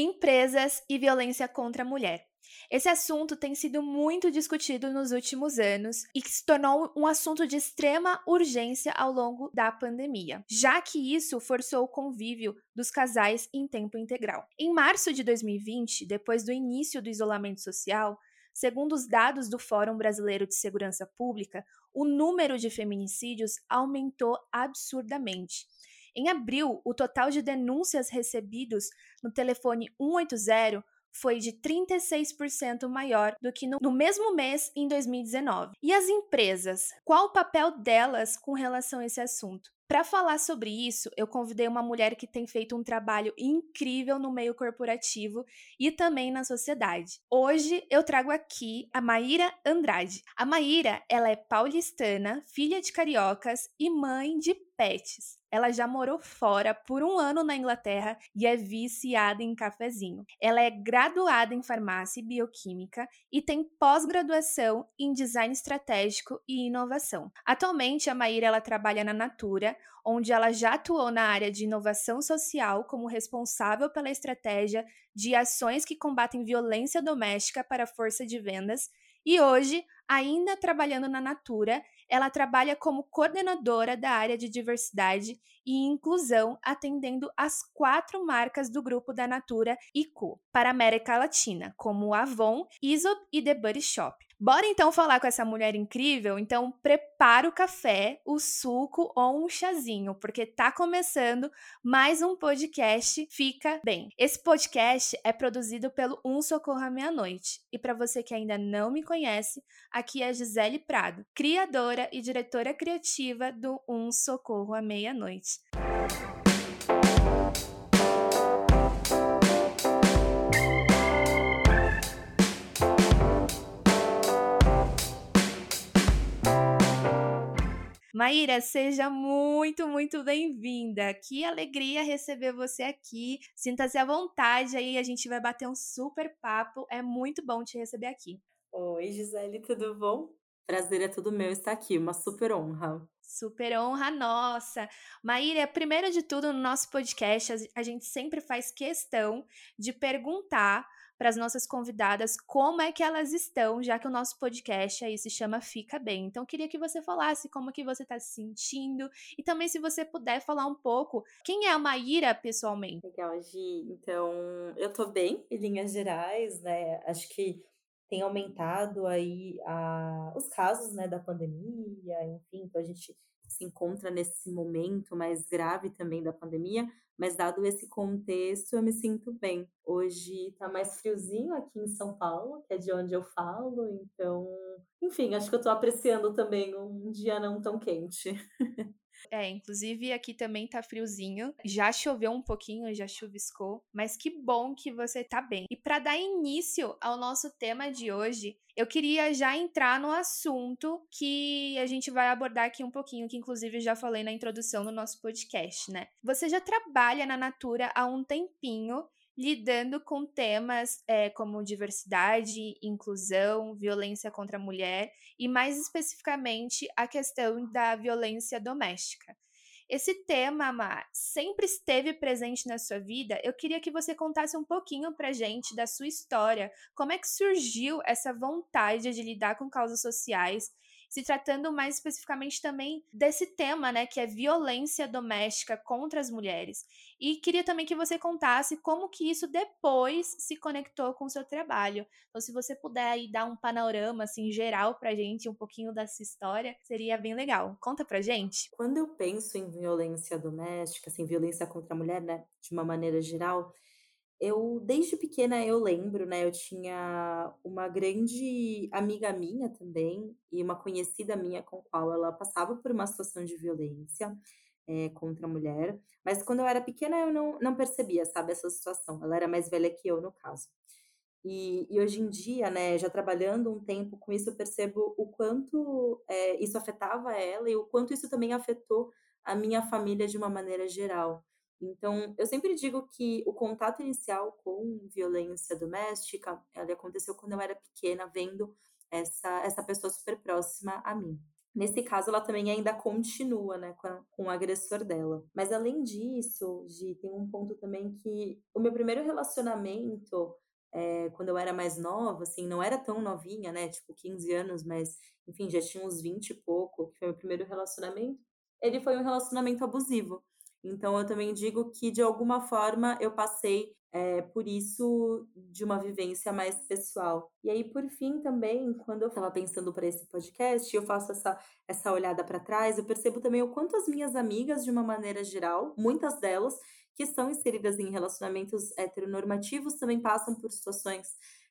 Empresas e violência contra a mulher. Esse assunto tem sido muito discutido nos últimos anos e que se tornou um assunto de extrema urgência ao longo da pandemia, já que isso forçou o convívio dos casais em tempo integral. Em março de 2020, depois do início do isolamento social, segundo os dados do Fórum Brasileiro de Segurança Pública, o número de feminicídios aumentou absurdamente. Em abril, o total de denúncias recebidos no telefone 180 foi de 36% maior do que no, no, mesmo mês em 2019. E as empresas? Qual o papel delas com relação a esse assunto? Para falar sobre isso, eu convidei uma mulher que tem feito um trabalho incrível no meio corporativo e também na sociedade. Hoje eu trago aqui a Maíra Andrade. A Maíra, ela é paulistana, filha de cariocas e mãe de pets. Ela já morou fora por um ano na Inglaterra e é viciada em cafezinho. Ela é graduada em farmácia e bioquímica e tem pós-graduação em design estratégico e inovação. Atualmente, a Maíra ela trabalha na Natura, onde ela já atuou na área de inovação social como responsável pela estratégia de ações que combatem violência doméstica para a força de vendas. E hoje, ainda trabalhando na Natura, ela trabalha como coordenadora da área de diversidade e inclusão, atendendo as quatro marcas do grupo da Natura e Co para a América Latina, como Avon, Aesop e The Body Shop. Bora então falar com essa mulher incrível? Então prepara o café, o suco ou um chazinho, porque tá começando mais um podcast Fica Bem. Esse podcast é produzido pelo Um Socorro à Meia-Noite. E para você que ainda não me conhece, aqui é Gisele Prado, criadora e diretora criativa do Um Socorro à Meia-Noite. Maíra, seja muito, muito bem-vinda. Que alegria receber você aqui. Sinta-se à vontade aí, a gente vai bater um super papo. É muito bom te receber aqui. Oi, Gisele, tudo bom? Prazer é tudo meu estar aqui, uma super honra. Super honra nossa. Maíra, primeiro de tudo, no nosso podcast, a gente sempre faz questão de perguntar para as nossas convidadas como é que elas estão, já que o nosso podcast aí se chama Fica Bem. Então, queria que você falasse como que você está se sentindo e também se você puder falar um pouco quem é a Maíra pessoalmente. Legal, Gi. Então, eu tô bem, em linhas gerais, né? Acho que tem aumentado aí a, os casos, né, da pandemia, enfim, então a gente se encontra nesse momento mais grave também da pandemia, mas dado esse contexto, eu me sinto bem. Hoje tá mais friozinho aqui em São Paulo, que é de onde eu falo, então, enfim, acho que eu tô apreciando também um dia não tão quente. É, inclusive aqui também tá friozinho. Já choveu um pouquinho, já chuviscou, mas que bom que você tá bem. E para dar início ao nosso tema de hoje, eu queria já entrar no assunto que a gente vai abordar aqui um pouquinho, que inclusive eu já falei na introdução do nosso podcast, né? Você já trabalha na Natura há um tempinho lidando com temas é, como diversidade, inclusão, violência contra a mulher e, mais especificamente, a questão da violência doméstica. Esse tema, Mar, sempre esteve presente na sua vida. Eu queria que você contasse um pouquinho pra gente da sua história, como é que surgiu essa vontade de lidar com causas sociais se tratando mais especificamente também desse tema, né, que é violência doméstica contra as mulheres. E queria também que você contasse como que isso depois se conectou com o seu trabalho. Então, se você puder aí dar um panorama assim geral pra gente um pouquinho dessa história, seria bem legal. Conta pra gente. Quando eu penso em violência doméstica, assim, violência contra a mulher, né, de uma maneira geral, eu, desde pequena, eu lembro, né? Eu tinha uma grande amiga minha também, e uma conhecida minha com qual ela passava por uma situação de violência é, contra a mulher. Mas quando eu era pequena, eu não, não percebia, sabe, essa situação. Ela era mais velha que eu, no caso. E, e hoje em dia, né, já trabalhando um tempo com isso, eu percebo o quanto é, isso afetava ela e o quanto isso também afetou a minha família de uma maneira geral. Então, eu sempre digo que o contato inicial com violência doméstica, ela aconteceu quando eu era pequena, vendo essa, essa pessoa super próxima a mim. Nesse caso, ela também ainda continua, né, com, a, com o agressor dela. Mas além disso, Gi, tem um ponto também que o meu primeiro relacionamento, é, quando eu era mais nova, assim, não era tão novinha, né, tipo 15 anos, mas, enfim, já tinha uns 20 e pouco, que foi o meu primeiro relacionamento, ele foi um relacionamento abusivo. Então, eu também digo que, de alguma forma, eu passei é, por isso de uma vivência mais pessoal. E aí, por fim, também, quando eu estava pensando para esse podcast, eu faço essa, essa olhada para trás, eu percebo também o quanto as minhas amigas, de uma maneira geral, muitas delas, que estão inseridas em relacionamentos heteronormativos, também passam por situações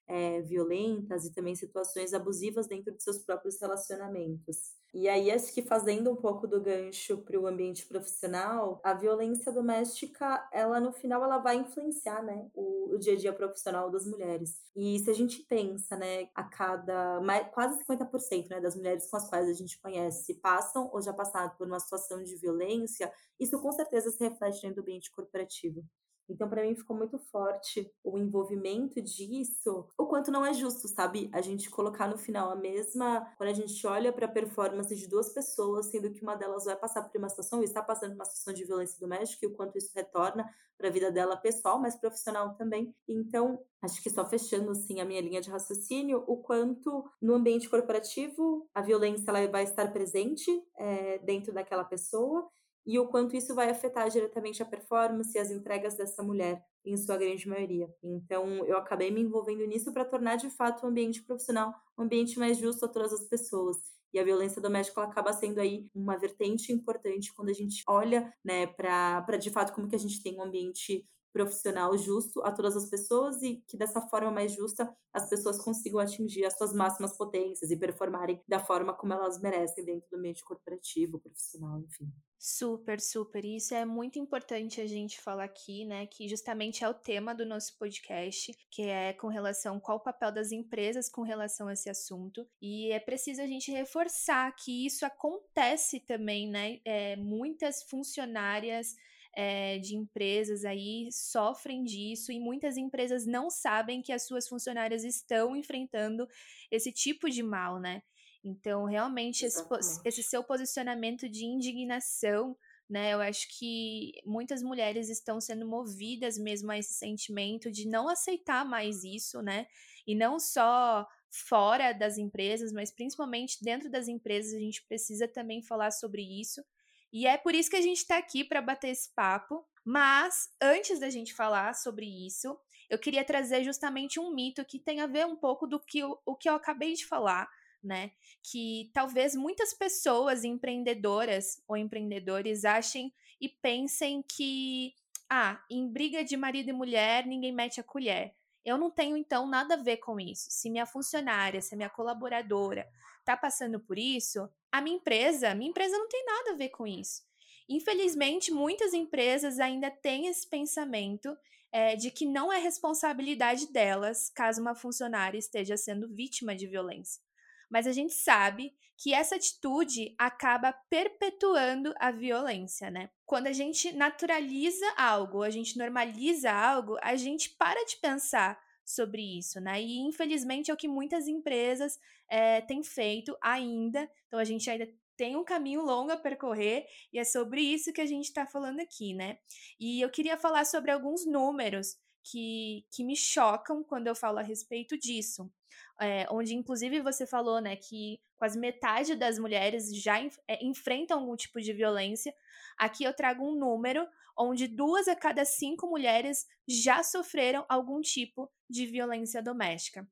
é, violentas e também situações abusivas dentro de seus próprios relacionamentos. E aí, acho que fazendo um pouco do gancho para o ambiente profissional, a violência doméstica, ela no final, ela vai influenciar, né, o, o dia a dia profissional das mulheres. E se a gente pensa, né, a cada mais, quase 50%, né, das mulheres com as quais a gente conhece passam ou já passaram por uma situação de violência, isso com certeza se reflete dentro do ambiente corporativo. Então, para mim, ficou muito forte o envolvimento disso, o quanto não é justo, sabe? A gente colocar no final a mesma. Quando a gente olha para a performance de duas pessoas, sendo que uma delas vai passar por uma situação, e está passando por uma situação de violência doméstica, e o quanto isso retorna para a vida dela pessoal, mas profissional também. Então, acho que só fechando assim a minha linha de raciocínio, o quanto no ambiente corporativo a violência ela vai estar presente é, dentro daquela pessoa e o quanto isso vai afetar diretamente a performance e as entregas dessa mulher, em sua grande maioria. Então, eu acabei me envolvendo nisso para tornar de fato o ambiente profissional um ambiente mais justo a todas as pessoas. E a violência doméstica acaba sendo aí uma vertente importante quando a gente olha, né, para de fato como que a gente tem um ambiente profissional justo a todas as pessoas e que dessa forma mais justa as pessoas consigam atingir as suas máximas potências e performarem da forma como elas merecem dentro do ambiente corporativo, profissional, enfim. Super, super. Isso é muito importante a gente falar aqui, né? Que justamente é o tema do nosso podcast, que é com relação qual o papel das empresas com relação a esse assunto. E é preciso a gente reforçar que isso acontece também, né? É, muitas funcionárias é, de empresas aí sofrem disso e muitas empresas não sabem que as suas funcionárias estão enfrentando esse tipo de mal, né? Então, realmente, esse, esse seu posicionamento de indignação né? Eu acho que muitas mulheres estão sendo movidas mesmo a esse sentimento de não aceitar mais isso, né? E não só fora das empresas, mas principalmente dentro das empresas, a gente precisa também falar sobre isso. E é por isso que a gente está aqui para bater esse papo. Mas antes da gente falar sobre isso, eu queria trazer justamente um mito que tem a ver um pouco do que eu, o que eu acabei de falar, né? Que talvez muitas pessoas empreendedoras ou empreendedores achem e pensem que ah, em briga de marido e mulher ninguém mete a colher. Eu não tenho então nada a ver com isso. Se minha funcionária, se minha colaboradora está passando por isso, a minha empresa, minha empresa não tem nada a ver com isso. Infelizmente, muitas empresas ainda têm esse pensamento é, de que não é responsabilidade delas caso uma funcionária esteja sendo vítima de violência. Mas a gente sabe que essa atitude acaba perpetuando a violência, né? Quando a gente naturaliza algo, a gente normaliza algo, a gente para de pensar sobre isso, né? E infelizmente é o que muitas empresas é, têm feito ainda. Então a gente ainda tem um caminho longo a percorrer e é sobre isso que a gente está falando aqui, né? E eu queria falar sobre alguns números que, que me chocam quando eu falo a respeito disso. É, onde inclusive você falou, né, que quase metade das mulheres já é, enfrentam algum tipo de violência. Aqui eu trago um número onde duas a cada cinco mulheres já sofreram algum tipo de violência doméstica.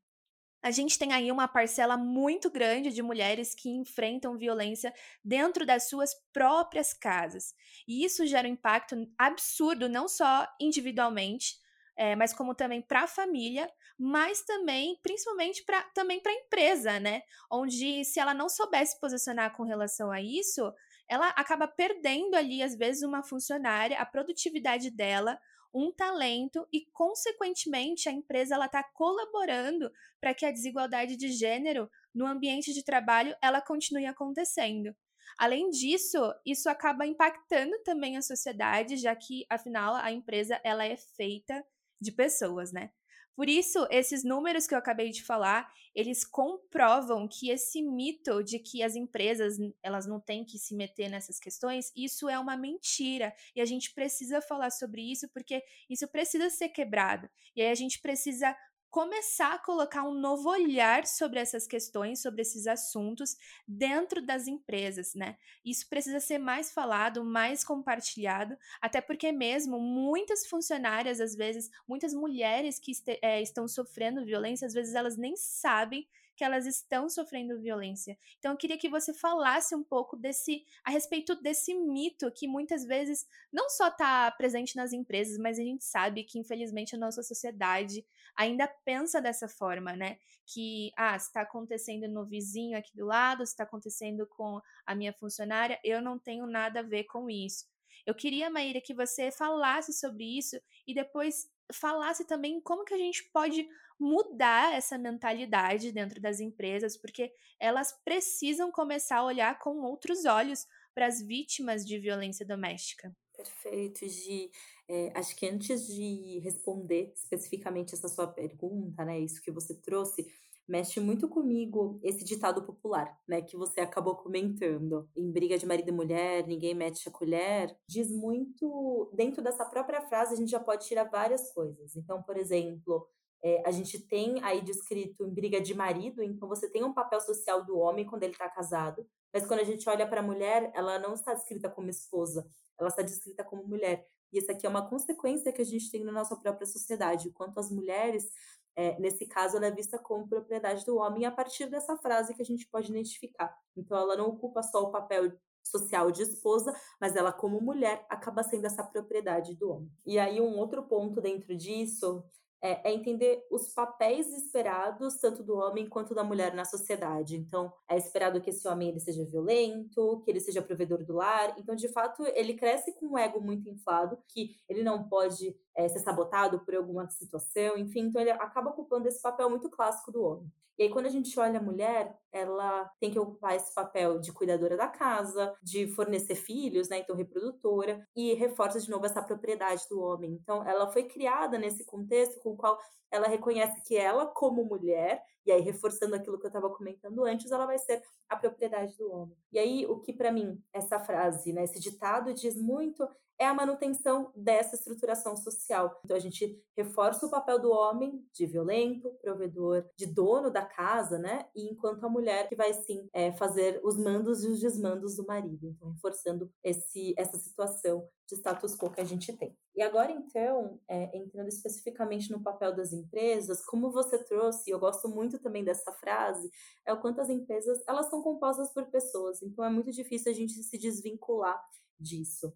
A gente tem aí uma parcela muito grande de mulheres que enfrentam violência dentro das suas próprias casas. E isso gera um impacto absurdo, não só individualmente, é, mas como também para a família, mas também, principalmente, para também para a empresa, né? Onde se ela não soubesse posicionar com relação a isso, ela acaba perdendo ali, às vezes, uma funcionária, a produtividade dela, um talento e, consequentemente, a empresa ela está colaborando para que a desigualdade de gênero no ambiente de trabalho ela continue acontecendo. Além disso, isso acaba impactando também a sociedade, já que, afinal, a empresa ela é feita de pessoas, né? Por isso, esses números que eu acabei de falar, eles comprovam que esse mito de que as empresas elas não têm que se meter nessas questões, isso é uma mentira. E a gente precisa falar sobre isso porque isso precisa ser quebrado. E aí a gente precisa começar a colocar um novo olhar sobre essas questões, sobre esses assuntos dentro das empresas, né? Isso precisa ser mais falado, mais compartilhado, até porque mesmo muitas funcionárias, às vezes, muitas mulheres que é, estão sofrendo violência, às vezes elas nem sabem que elas estão sofrendo violência. Então eu queria que você falasse um pouco desse a respeito desse mito que muitas vezes não só está presente nas empresas, mas a gente sabe que infelizmente a nossa sociedade ainda pensa dessa forma, né? Que ah, está acontecendo no vizinho aqui do lado, está acontecendo com a minha funcionária, eu não tenho nada a ver com isso. Eu queria, Maíra, que você falasse sobre isso e depois falasse também como que a gente pode mudar essa mentalidade dentro das empresas, porque elas precisam começar a olhar com outros olhos para as vítimas de violência doméstica. Perfeito, Gi. É, acho que antes de responder especificamente essa sua pergunta, né, isso que você trouxe, mexe muito comigo esse ditado popular, né, que você acabou comentando. Em briga de marido e mulher, ninguém mete a colher. Diz muito, dentro dessa própria frase, a gente já pode tirar várias coisas. Então, por exemplo, é, a gente tem aí descrito em briga de marido, então você tem um papel social do homem quando ele está casado, mas quando a gente olha para a mulher, ela não está descrita como esposa, ela está descrita como mulher. E isso aqui é uma consequência que a gente tem na nossa própria sociedade, quanto as mulheres, é, nesse caso, ela é vista como propriedade do homem a partir dessa frase que a gente pode identificar. Então, ela não ocupa só o papel social de esposa, mas ela, como mulher, acaba sendo essa propriedade do homem. E aí, um outro ponto dentro disso é, é, entender os papéis esperados tanto do homem quanto da mulher na sociedade. Então, é esperado que esse homem ele seja violento, que ele seja provedor do lar. Então, de fato, ele cresce com um ego muito inflado, que ele não pode é, ser sabotado por alguma situação, enfim. Então, ele acaba ocupando esse papel muito clássico do homem. E aí, quando a gente olha a mulher, ela tem que ocupar esse papel de cuidadora da casa, de fornecer filhos, né? Então, reprodutora, e reforça de novo essa propriedade do homem. Então, ela foi criada nesse contexto com o qual ela reconhece que ela, como mulher, e aí reforçando aquilo que eu estava comentando antes, ela vai ser a propriedade do homem. E aí, o que para mim, essa frase, né, esse ditado diz muito é a manutenção dessa estruturação social. Então a gente reforça o papel do homem de violento, provedor, de dono da casa, né? E enquanto a mulher que vai sim é, fazer os mandos e os desmandos do marido. Então reforçando esse, essa situação de status quo que a gente tem. E agora então, é, entrando especificamente no papel das empresas, como você trouxe, eu gosto muito também dessa frase, é o quanto as empresas elas são compostas por pessoas. Então é muito difícil a gente se desvincular disso.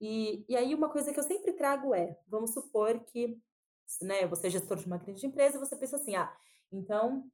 E, e aí uma coisa que eu sempre trago é, vamos supor que né, você é gestor de uma grande empresa você pensa assim, ah, então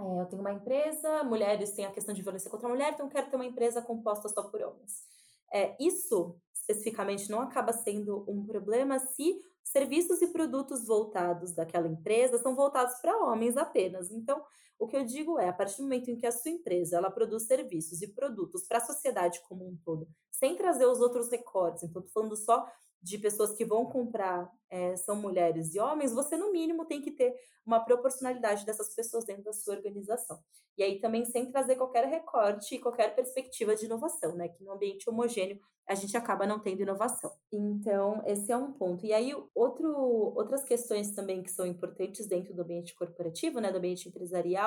é, eu tenho uma empresa, mulheres têm a questão de violência contra a mulher, então eu quero ter uma empresa composta só por homens. É, isso, especificamente, não acaba sendo um problema se serviços e produtos voltados daquela empresa são voltados para homens apenas. Então, o que eu digo é, a partir do momento em que a sua empresa ela produz serviços e produtos para a sociedade como um todo, sem trazer os outros recortes, então estou falando só de pessoas que vão comprar é, são mulheres e homens, você no mínimo tem que ter uma proporcionalidade dessas pessoas dentro da sua organização. E aí também sem trazer qualquer recorte e qualquer perspectiva de inovação, né? Que no ambiente homogêneo a gente acaba não tendo inovação. Então, esse é um ponto. E aí, outro, outras questões também que são importantes dentro do ambiente corporativo, né, do ambiente empresarial,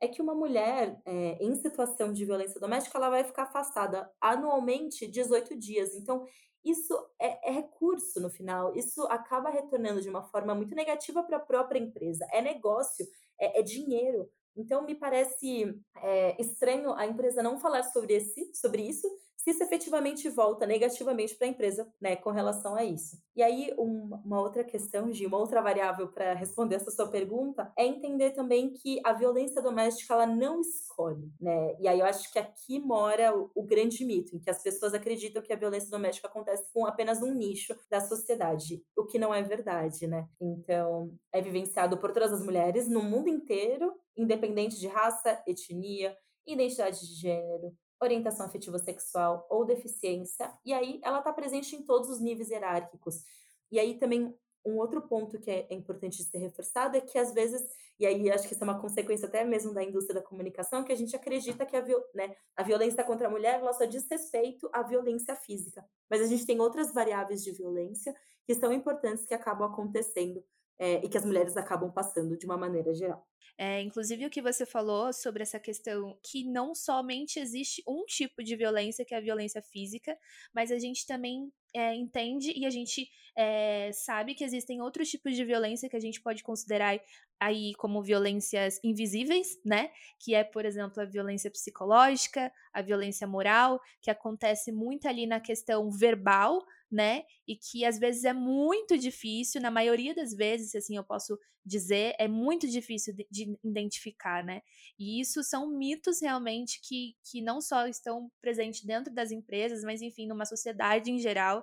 é que uma mulher é, em situação de violência doméstica ela vai ficar afastada anualmente 18 dias. Então, isso é, é, recurso no final, isso acaba retornando de uma forma muito negativa para a própria empresa. É negócio, é, é dinheiro. Então, me parece é, estranho a empresa não falar sobre, esse, sobre isso, se isso efetivamente volta negativamente para a empresa, né, com relação a isso. E aí, um, uma outra questão, de uma outra variável para responder essa sua pergunta, é entender também que a violência doméstica, ela não escolhe, né, e aí eu acho que aqui mora o, o grande mito, em que as pessoas acreditam que a violência doméstica acontece com apenas um nicho da sociedade, o que não é verdade, né. Então, é vivenciado por todas as mulheres no mundo inteiro, independente de raça, etnia, identidade de gênero, orientação afetiva sexual ou deficiência, e aí ela está presente em todos os níveis hierárquicos. E aí também um outro ponto que é, é importante ser reforçado é que às vezes, e aí acho que isso é uma consequência até mesmo da indústria da comunicação, que a gente acredita que a, né, a violência contra a mulher ela só diz respeito à violência física. Mas a gente tem outras variáveis de violência que são importantes que acabam acontecendo é, e que as mulheres acabam passando de uma maneira geral. É, inclusive o que você falou sobre essa questão que não somente existe um tipo de violência, que é a violência física, mas a gente também é, entende e a gente é, sabe que existem outros tipos de violência que a gente pode considerar aí como violências invisíveis, né? Que é, por exemplo, a violência psicológica, a violência moral, que acontece muito ali na questão verbal, né? E que às vezes é muito difícil, na maioria das vezes, assim eu posso dizer, é muito difícil de, de identificar, né? E isso são mitos realmente que, que não só estão presentes dentro das empresas, mas enfim, numa sociedade em geral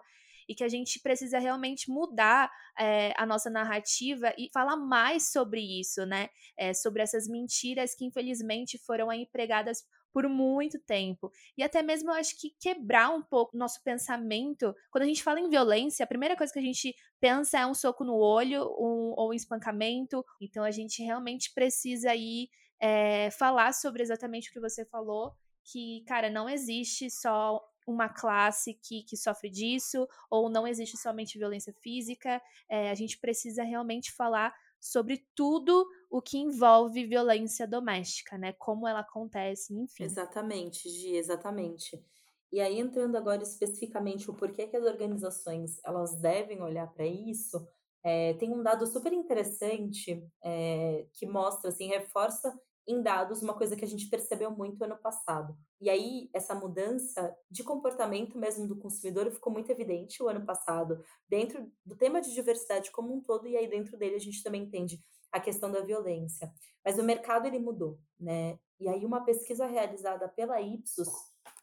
e que a gente precisa realmente mudar é, a nossa narrativa e falar mais sobre isso, né? É, sobre essas mentiras que infelizmente foram aí pregadas por muito tempo. E até mesmo eu acho que quebrar um pouco o nosso pensamento. Quando a gente fala em violência, a primeira coisa que a gente pensa é um soco no olho um, ou um espancamento. Então a gente realmente precisa aí é, falar sobre exatamente o que você falou. Que, cara, não existe só uma classe que, que sofre disso, ou não existe somente violência física. É, a gente precisa realmente falar sobre tudo o que envolve violência doméstica, né? Como ela acontece, enfim. Exatamente, Gi, exatamente. E aí entrando agora especificamente o porquê que as organizações elas devem olhar para isso, é, tem um dado super interessante é, que mostra, assim, reforça em dados uma coisa que a gente percebeu muito ano passado. E aí, essa mudança de comportamento mesmo do consumidor ficou muito evidente o ano passado, dentro do tema de diversidade como um todo, e aí dentro dele a gente também entende a questão da violência. Mas o mercado ele mudou, né? E aí uma pesquisa realizada pela Ipsos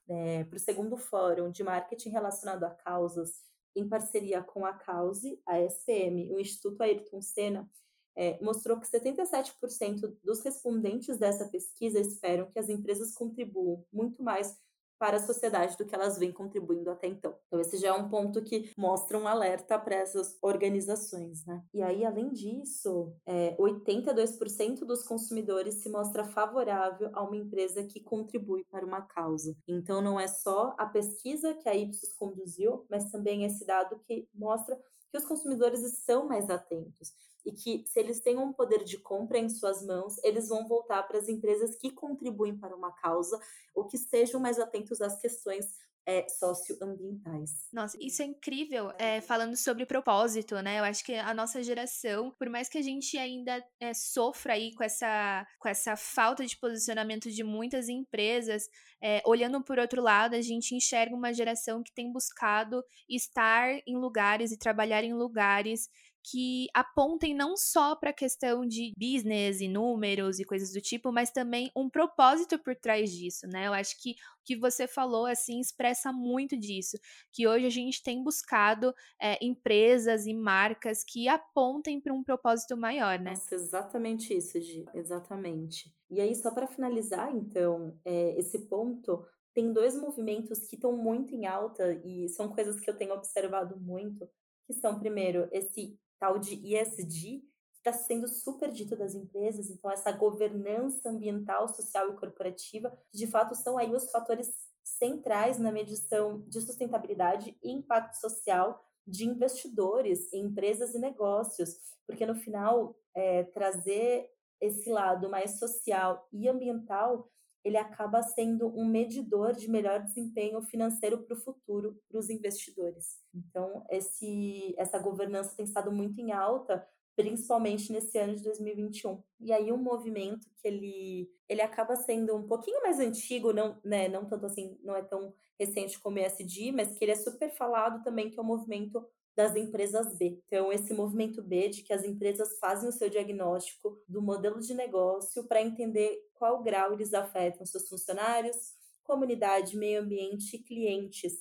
né, para o segundo fórum de marketing relacionado a causas, em parceria com a Cause, a SPM, o Instituto Ayrton Senna, é, mostrou que 77% dos respondentes dessa pesquisa esperam que as empresas contribuam muito mais para a sociedade do que elas vêm contribuindo até então. Então, esse já é um ponto que mostra um alerta para essas organizações, né? E aí, além disso, é, 82% dos consumidores se mostra favorável a uma empresa que contribui para uma causa. Então, não é só a pesquisa que a Ipsos conduziu, mas também esse dado que mostra que os consumidores estão mais atentos e que, se eles têm um poder de compra em suas mãos, eles vão voltar para as empresas que contribuem para uma causa ou que estejam mais atentos às questões é, socioambientais. Nossa, isso é incrível, é, falando sobre propósito, né? Eu acho que a nossa geração, por mais que a gente ainda é, sofra aí com essa, com essa falta de posicionamento de muitas empresas, é, olhando por outro lado, a gente enxerga uma geração que tem buscado estar em lugares e trabalhar em lugares que apontem não só para a questão de business e números e coisas do tipo, mas também um propósito por trás disso, né? Eu acho que o que você falou assim expressa muito disso, que hoje a gente tem buscado é, empresas e marcas que apontem para um propósito maior, né? Nossa, exatamente isso, Gi, exatamente. E aí, só para finalizar, então, é, esse ponto, tem dois movimentos que estão muito em alta e são coisas que eu tenho observado muito, que são, primeiro, esse tal de ESG, está sendo super dito das empresas, então essa governança ambiental, social e corporativa, que de fato são aí os fatores centrais na medição de sustentabilidade e impacto social de investidores em empresas e negócios, porque no final é, trazer esse lado mais social e ambiental ele acaba sendo um medidor de melhor desempenho financeiro para o futuro para os investidores. Então, esse, essa governança tem estado muito em alta, principalmente nesse ano de 2021. E aí um movimento que ele, ele acaba sendo um pouquinho mais antigo, não, né, não tanto assim, não é tão recente como o ESG, mas que ele é super falado também, que é o movimento das empresas B. Então, esse movimento B de que as empresas fazem o seu diagnóstico do modelo de negócio para entender qual grau eles afetam seus funcionários, comunidade, meio ambiente e clientes.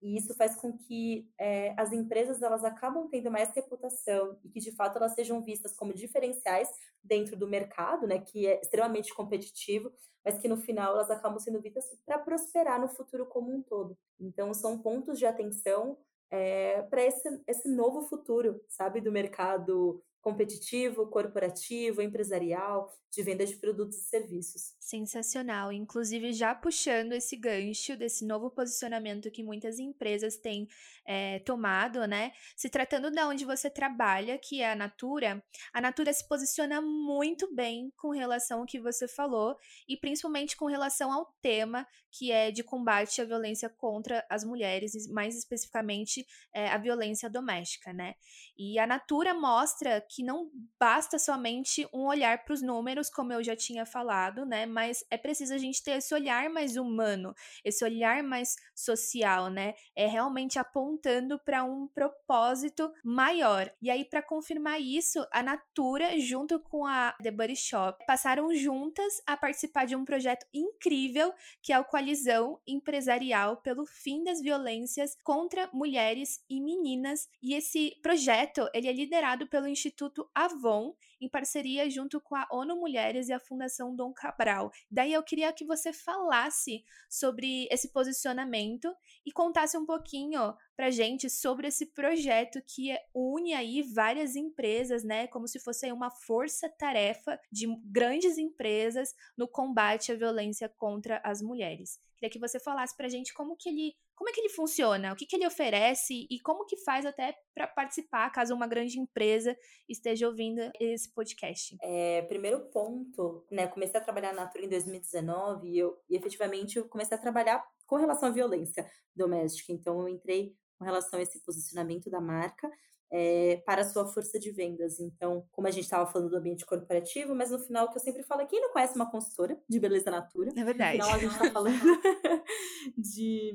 E isso faz com que é, as empresas elas acabam tendo mais reputação e que de fato elas sejam vistas como diferenciais dentro do mercado, né, que é extremamente competitivo, mas que no final elas acabam sendo vistas para prosperar no futuro como um todo. Então são pontos de atenção é, para esse, esse novo futuro, sabe, do mercado competitivo, corporativo, empresarial, de venda de produtos e serviços. Sensacional. Inclusive, já puxando esse gancho desse novo posicionamento que muitas empresas têm é, tomado, né? Se tratando de onde você trabalha, que é a Natura, a Natura se posiciona muito bem com relação ao que você falou e principalmente com relação ao tema que é de combate à violência contra as mulheres, mais especificamente é, a violência doméstica, né? E a Natura mostra que não basta somente um olhar para os números, como eu já tinha falado, né? Mas é preciso a gente ter esse olhar mais humano, esse olhar mais social, né? É realmente apontando para um propósito maior. E aí, para confirmar isso, a Natura, junto com a The Body Shop, passaram juntas a participar de um projeto incrível que é o Coalizão Empresarial pelo Fim das Violências contra Mulheres e Meninas. E esse projeto, ele é liderado pelo Instituto Avon, em parceria junto com a ONU Mulheres e a Fundação Dom Cabral. Daí eu queria que você falasse sobre esse posicionamento e contasse um pouquinho pra gente sobre esse projeto que une aí várias empresas, né, como se fosse uma força-tarefa de grandes empresas no combate à violência contra as mulheres. Queria que você falasse pra gente como que ele como é que ele funciona? O que, que ele oferece e como que faz até para participar, caso uma grande empresa esteja ouvindo esse podcast? É, primeiro ponto, né? Comecei a trabalhar na Natura em 2019 e, eu, e efetivamente eu comecei a trabalhar com relação à violência doméstica. Então eu entrei com relação a esse posicionamento da marca é, para a sua força de vendas. Então, como a gente estava falando do ambiente corporativo, mas no final, que eu sempre falo, quem não conhece uma consultora de beleza natura? É verdade. No final, a gente está falando de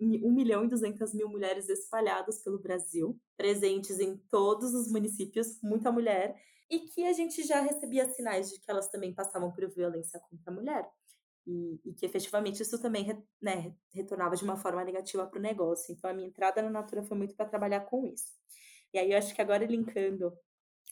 1 milhão e 200 mil mulheres espalhadas pelo Brasil, presentes em todos os municípios, muita mulher, e que a gente já recebia sinais de que elas também passavam por violência contra a mulher. E, e, que efetivamente isso também né, retornava de uma forma negativa para o negócio. Então, a minha entrada na Natura foi muito para trabalhar com isso. E aí eu acho que agora linkando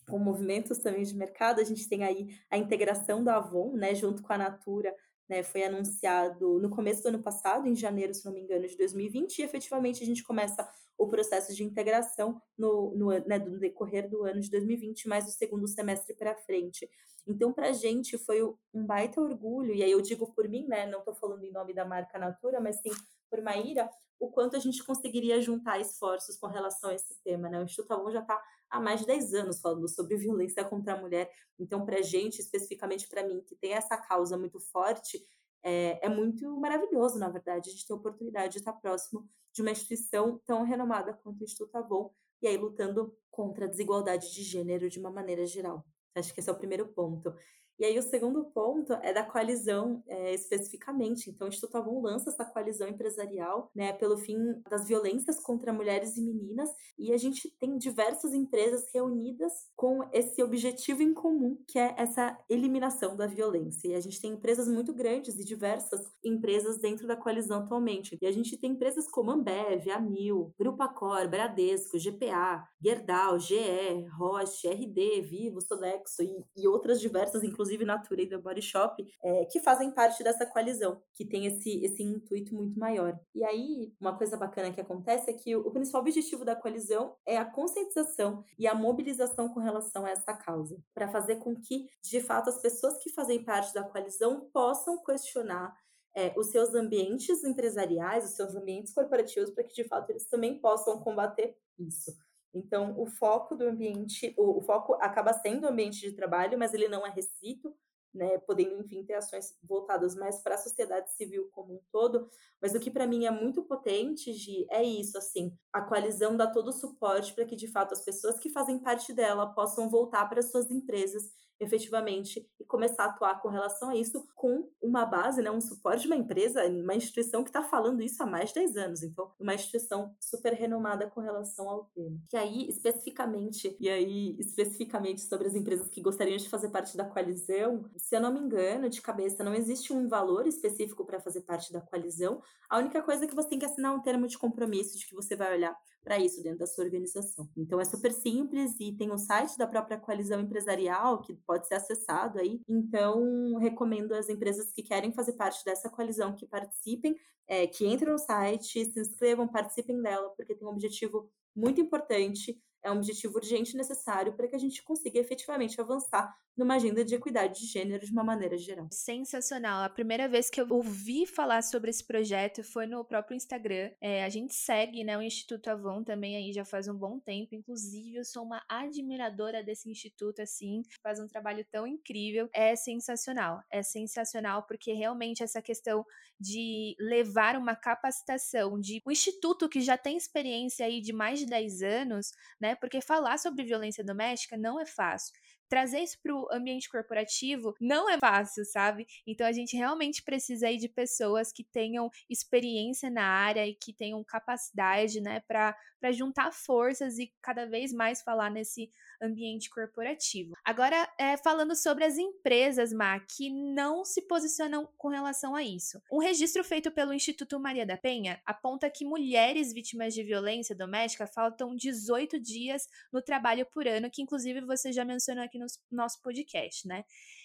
com movimentos também de mercado, a gente tem aí a integração da Avon, né, junto com a Natura, né, foi anunciado no começo do ano passado, em janeiro, se não me engano, de 2020, e efetivamente a gente começa o processo de integração no, no, né, no decorrer do ano de 2020, mais o segundo semestre para frente. Então, para a gente foi um baita orgulho, e aí eu digo por mim, né, não estou falando em nome da marca Natura, mas sim por Maíra, o quanto a gente conseguiria juntar esforços com relação a esse tema. Né? O Instituto Avon já está há mais de 10 anos falando sobre violência contra a mulher. Então, para a gente, especificamente para mim, que tem essa causa muito forte, é, é, muito maravilhoso, na verdade, a gente ter a oportunidade de estar próximo de uma instituição tão renomada quanto o Instituto Avon, e aí lutando contra a desigualdade de gênero de uma maneira geral. Acho que esse é o primeiro ponto. E aí o segundo ponto é da coalizão é, especificamente. Então, o Instituto Avon lança essa coalizão empresarial né, pelo fim das violências contra mulheres e meninas. E a gente tem diversas empresas reunidas com esse objetivo em comum, que é essa eliminação da violência. E a gente tem empresas muito grandes e diversas empresas dentro da coalizão atualmente. E a gente tem empresas como Ambev, Amil, Grupo Accor, Bradesco, GPA, Gerdau, GE, Roche, RD, Vivo, Sodexo e, e outras diversas, inclusive inclusive Natura e The Body Shop, é, que fazem parte dessa coalizão, que tem esse, esse intuito muito maior. E aí, uma coisa bacana que acontece é que o, o principal objetivo da coalizão é a conscientização e a mobilização com relação a essa causa, para fazer com que, de fato, as pessoas que fazem parte da coalizão possam questionar é, os seus ambientes empresariais, os seus ambientes corporativos, para que de fato eles também possam combater isso. Então, o foco do ambiente, o, o, foco acaba sendo o ambiente de trabalho, mas ele não é restrito, né, podendo, enfim, ter ações voltadas mais para a sociedade civil como um todo. Mas o que para mim é muito potente, Gi, é isso, assim, a coalizão dá todo o suporte para que, de fato, as pessoas que fazem parte dela possam voltar para suas empresas efetivamente e começar a atuar com relação a isso com uma base, né, um suporte de uma empresa, uma instituição que está falando isso há mais de 10 anos. Então, uma instituição super renomada com relação ao tema. E aí, especificamente, e aí, especificamente sobre as empresas que gostariam de fazer parte da coalizão, se eu não me engano, de cabeça, não existe um valor específico para fazer parte da coalizão. A única coisa é que você tem que assinar um termo de compromisso de que você vai olhar para isso dentro da sua organização. Então é super simples e tem o site da própria coalizão empresarial que pode ser acessado aí. Então recomendo às empresas que querem fazer parte dessa coalizão, que participem, é, que entrem no site, se inscrevam, participem dela, porque tem um objetivo muito importante é um objetivo urgente e necessário para que a gente consiga efetivamente avançar numa agenda de equidade de gênero de uma maneira geral. Sensacional. A primeira vez que eu ouvi falar sobre esse projeto foi no próprio Instagram. É, a gente segue né, o Instituto Avon também aí já faz um bom tempo. Inclusive, eu sou uma admiradora desse instituto, assim, faz um trabalho tão incrível. É sensacional. É sensacional porque realmente essa questão de levar uma capacitação de um instituto que já tem experiência aí de mais de 10 anos, né? Porque falar sobre violência doméstica não é fácil trazer isso para o ambiente corporativo não é fácil, sabe? Então a gente realmente precisa aí de pessoas que tenham experiência na área e que tenham capacidade, né, para juntar forças e cada vez mais falar nesse ambiente corporativo. Agora, é, falando sobre as empresas, Ma, que não se posicionam com relação a isso. Um registro feito pelo Instituto Maria da Penha aponta que mulheres vítimas de violência doméstica faltam 18 dias no trabalho por ano, que inclusive você já mencionou aqui no nosso podcast, né?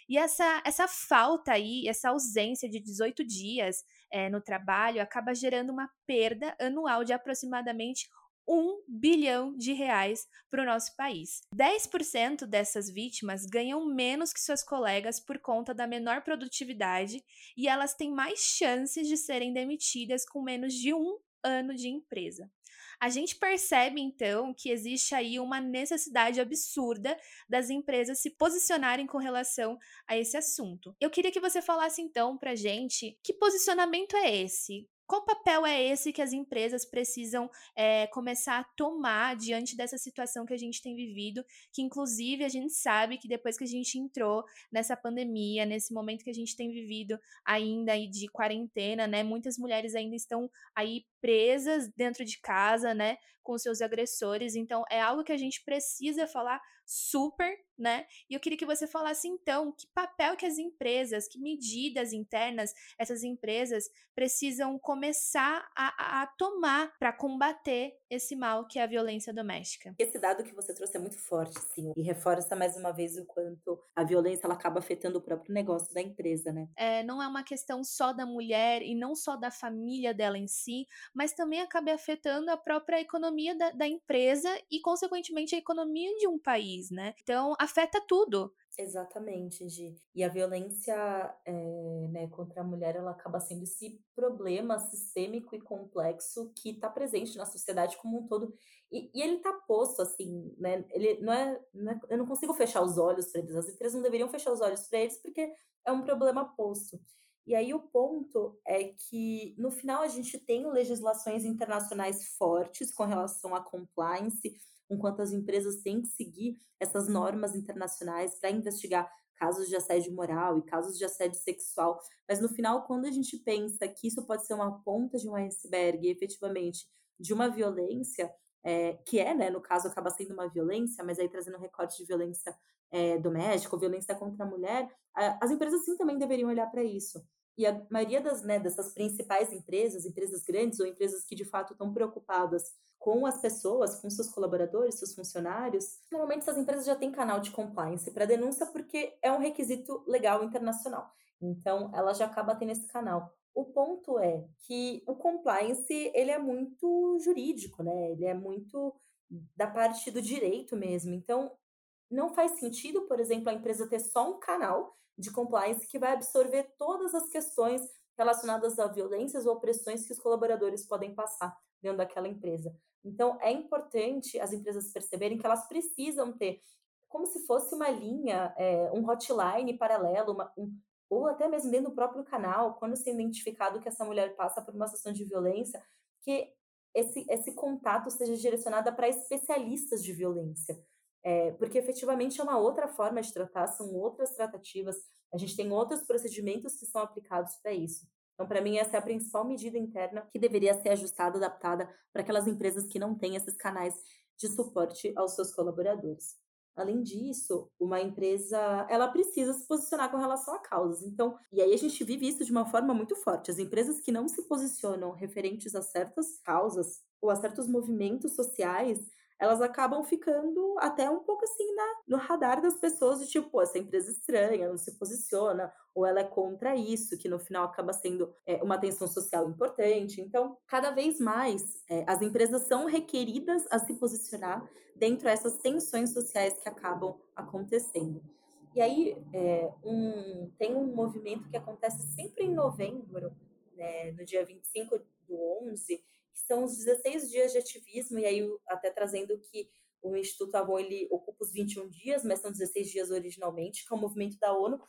E essa, essa falta aí, essa ausência de 18 dias é, no trabalho acaba gerando uma perda anual de aproximadamente 1 bilhão de reais para o nosso país. 10% dessas vítimas ganham menos que suas colegas por conta da menor produtividade e elas têm mais chances de serem demitidas com menos de um ano de empresa. A gente percebe então que existe aí uma necessidade absurda das empresas se posicionarem com relação a esse assunto. Eu queria que você falasse então pra gente que posicionamento é esse? Qual papel é esse que as empresas precisam é, começar a tomar diante dessa situação que a gente tem vivido? Que, inclusive, a gente sabe que depois que a gente entrou nessa pandemia, nesse momento que a gente tem vivido ainda de quarentena, né? Muitas mulheres ainda estão aí presas dentro de casa, né? Com seus agressores. Então, é algo que a gente precisa falar super, né? E eu queria que você falasse então que papel que as empresas, que medidas internas essas empresas precisam começar a, a tomar para combater esse mal que é a violência doméstica. Esse dado que você trouxe é muito forte, sim, e reforça mais uma vez o quanto a violência ela acaba afetando o próprio negócio da empresa, né? É, não é uma questão só da mulher e não só da família dela em si, mas também acaba afetando a própria economia da, da empresa e, consequentemente, a economia de um país né? Então afeta tudo. Exatamente, Gi. E a violência é, né, contra a mulher ela acaba sendo esse problema sistêmico e complexo que está presente na sociedade como um todo. E, e ele está posto assim, né? Ele não é, não é, eu não consigo fechar os olhos para eles. As empresas não deveriam fechar os olhos para eles porque é um problema posto. E aí o ponto é que no final a gente tem legislações internacionais fortes com relação à compliance enquanto as empresas têm que seguir essas normas internacionais para investigar casos de assédio moral e casos de assédio sexual. Mas no final, quando a gente pensa que isso pode ser uma ponta de um iceberg, efetivamente, de uma violência, é, que é, né, no caso, acaba sendo uma violência, mas aí trazendo recorte de violência é, doméstica ou violência contra a mulher, as empresas sim também deveriam olhar para isso. E a maioria das, né, dessas principais empresas, empresas grandes ou empresas que de fato estão preocupadas com as pessoas, com seus colaboradores, seus funcionários, normalmente essas empresas já têm canal de compliance para denúncia porque é um requisito legal internacional. Então, ela já acaba tendo esse canal. O ponto é que o compliance ele é muito jurídico, né? Ele é muito da parte do direito mesmo. Então, não faz sentido, por exemplo, a empresa ter só um canal de compliance que vai absorver todas as questões relacionadas a violências ou opressões que os colaboradores podem passar dentro daquela empresa. Então, é importante as empresas perceberem que elas precisam ter, como se fosse uma linha, é, um hotline paralelo, uma, um, ou até mesmo dentro do próprio canal, quando se é identificado que essa mulher passa por uma situação de violência, que esse, esse contato seja direcionado para especialistas de violência. É, porque efetivamente é uma outra forma de tratar, são outras tratativas, a gente tem outros procedimentos que são aplicados para isso. Então, para mim, essa é a principal medida interna que deveria ser ajustada, adaptada para aquelas empresas que não têm esses canais de suporte aos seus colaboradores. Além disso, uma empresa, ela precisa se posicionar com relação a causas. Então, e aí a gente vive isso de uma forma muito forte. As empresas que não se posicionam referentes a certas causas ou a certos movimentos sociais, elas acabam ficando até um pouco assim na, no radar das pessoas, de tipo, pô, essa empresa estranha, não se posiciona, ou ela é contra isso, que no final acaba sendo é, uma tensão social importante. Então, cada vez mais, é, as empresas são requeridas a se posicionar dentro dessas tensões sociais que acabam acontecendo. E aí, é, um, tem um movimento que acontece sempre em novembro, né, no dia 25 do 11, que são os 16 dias de ativismo, e aí até trazendo que o Instituto Avon ele ocupa os 21 dias, mas são 16 dias originalmente, que é um movimento da ONU,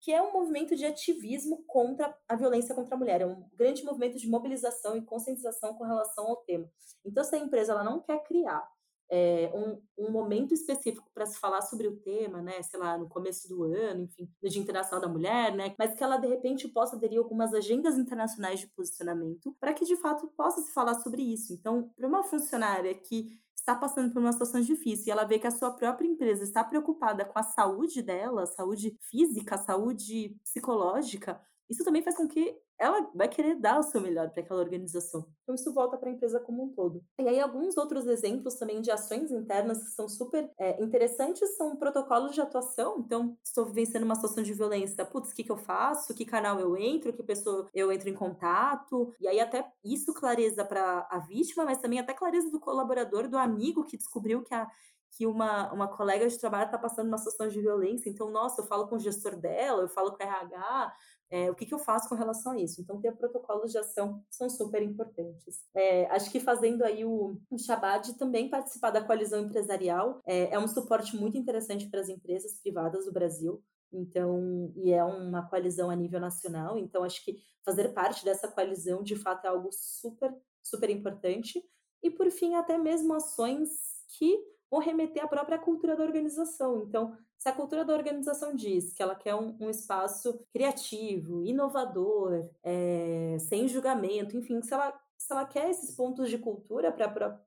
que é um movimento de ativismo contra a violência contra a mulher, é um grande movimento de mobilização e conscientização com relação ao tema. Então, se a empresa ela não quer criar é, um, um, momento específico para se falar sobre o tema, né? Sei lá, no começo do ano, enfim, no Dia Internacional da Mulher, né? Mas que ela de repente possa aderir algumas agendas internacionais de posicionamento para que de fato possa se falar sobre isso. Então, para uma funcionária que está passando por uma situação difícil e ela vê que a sua própria empresa está preocupada com a saúde dela, saúde física, saúde psicológica, isso também faz com que ela vai querer dar o seu melhor para aquela organização. Então, isso volta para a empresa como um todo. E aí, alguns outros exemplos também de ações internas que são super é, interessantes são protocolos de atuação. Então, estou vivenciando uma situação de violência. Putz, o que, que eu faço? Que canal eu entro? Que pessoa eu entro em contato? E aí, até isso clareza para a vítima, mas também até clareza do colaborador, do amigo que descobriu que a que uma, uma colega de trabalho está passando uma situação de violência, então, nossa, eu falo com o gestor dela, eu falo com o RH, é, o que, que, eu faço com relação a isso? Então, ter protocolos de ação são super importantes. É, acho que fazendo aí o, o Shabbat também participar da coalizão empresarial é, é um suporte muito interessante para as empresas privadas do Brasil. Então, e é uma coalizão a nível nacional. Então, acho que fazer parte dessa coalizão, de fato, é algo super, super importante. E, por fim, até mesmo ações que vão remeter à própria cultura da organização. Então, se a cultura da organização diz que ela quer um, um espaço criativo, inovador, é, sem julgamento, enfim, se ela se ela quer esses pontos de cultura para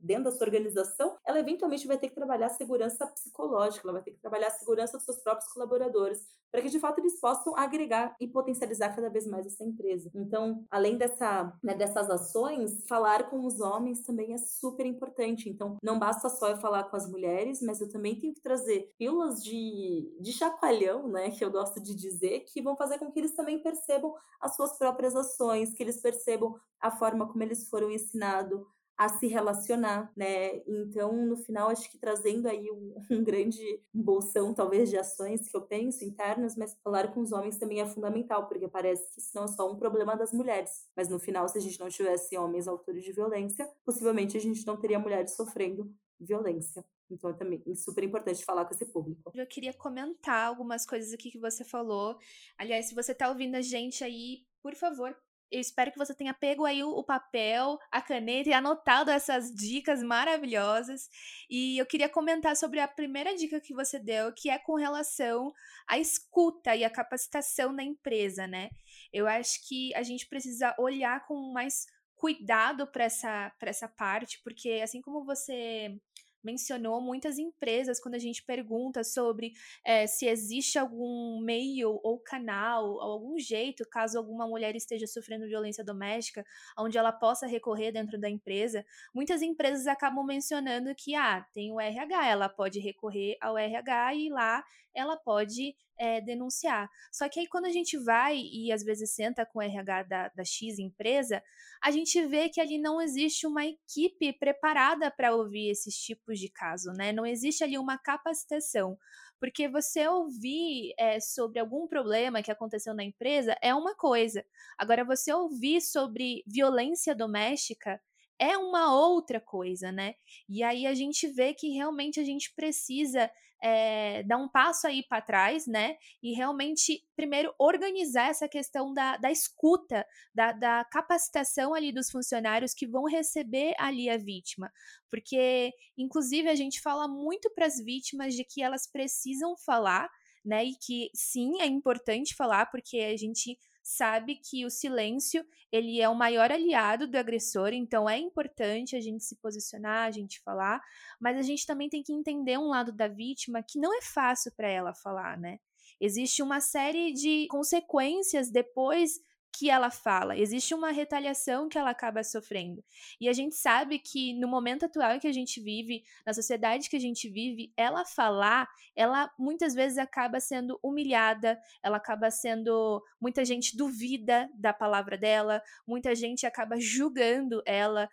dentro da sua organização, ela eventualmente vai ter que trabalhar segurança psicológica, ela vai ter que trabalhar a segurança dos seus próprios colaboradores, para que de fato eles possam agregar e potencializar cada vez mais essa empresa. Então, além dessa, né, dessas ações, falar com os homens também é super importante. Então, não basta só eu falar com as mulheres, mas eu também tenho que trazer pílulas de, de chacoalhão, né, que eu gosto de dizer, que vão fazer com que eles também percebam as suas próprias ações, que eles percebam a forma como eles foram ensinados a se relacionar, né? Então, no final, acho que trazendo aí um, um, grande bolsão, talvez, de ações que eu penso internas, mas falar com os homens também é fundamental, porque parece que não é só um problema das mulheres. Mas no final, se a gente não tivesse homens autores de violência, possivelmente a gente não teria mulheres sofrendo violência. Então, é também super importante falar com esse público. Eu queria comentar algumas coisas aqui que você falou. Aliás, se você está ouvindo a gente aí, por favor, eu espero que você tenha pego aí o, papel, a caneta e anotado essas dicas maravilhosas. E eu queria comentar sobre a primeira dica que você deu, que é com relação à escuta e à capacitação da empresa, né? Eu acho que a gente precisa olhar com mais cuidado para essa, essa parte, porque assim como você mencionou muitas empresas quando a gente pergunta sobre é, se existe algum meio ou canal, ou algum jeito, caso alguma mulher esteja sofrendo violência doméstica, onde ela possa recorrer dentro da empresa. Muitas empresas acabam mencionando que ah, tem o RH, ela pode recorrer ao RH e lá ela pode é, denunciar. Só que aí quando a gente vai e às vezes senta com o RH da, da X empresa, a gente vê que ali não existe uma equipe preparada para ouvir esses tipos de caso, né? Não existe ali uma capacitação. Porque você ouvir é, sobre algum problema que aconteceu na empresa é uma coisa. Agora, você ouvir sobre violência doméstica é uma outra coisa, né? E aí a gente vê que realmente a gente precisa é, dar um passo aí para trás, né? E realmente, primeiro, organizar essa questão da, da escuta, da, da capacitação ali dos funcionários que vão receber ali a vítima. Porque, inclusive, a gente fala muito para as vítimas de que elas precisam falar, né? E que sim, é importante falar, porque a gente sabe que o silêncio ele é o maior aliado do agressor, então é importante a gente se posicionar, a gente falar, mas a gente também tem que entender um lado da vítima que não é fácil para ela falar, né? Existe uma série de consequências depois que ela fala, existe uma retaliação que ela acaba sofrendo. E a gente sabe que no momento atual que a gente vive, na sociedade que a gente vive, ela falar, ela muitas vezes acaba sendo humilhada, ela acaba sendo. Muita gente duvida da palavra dela, muita gente acaba julgando ela,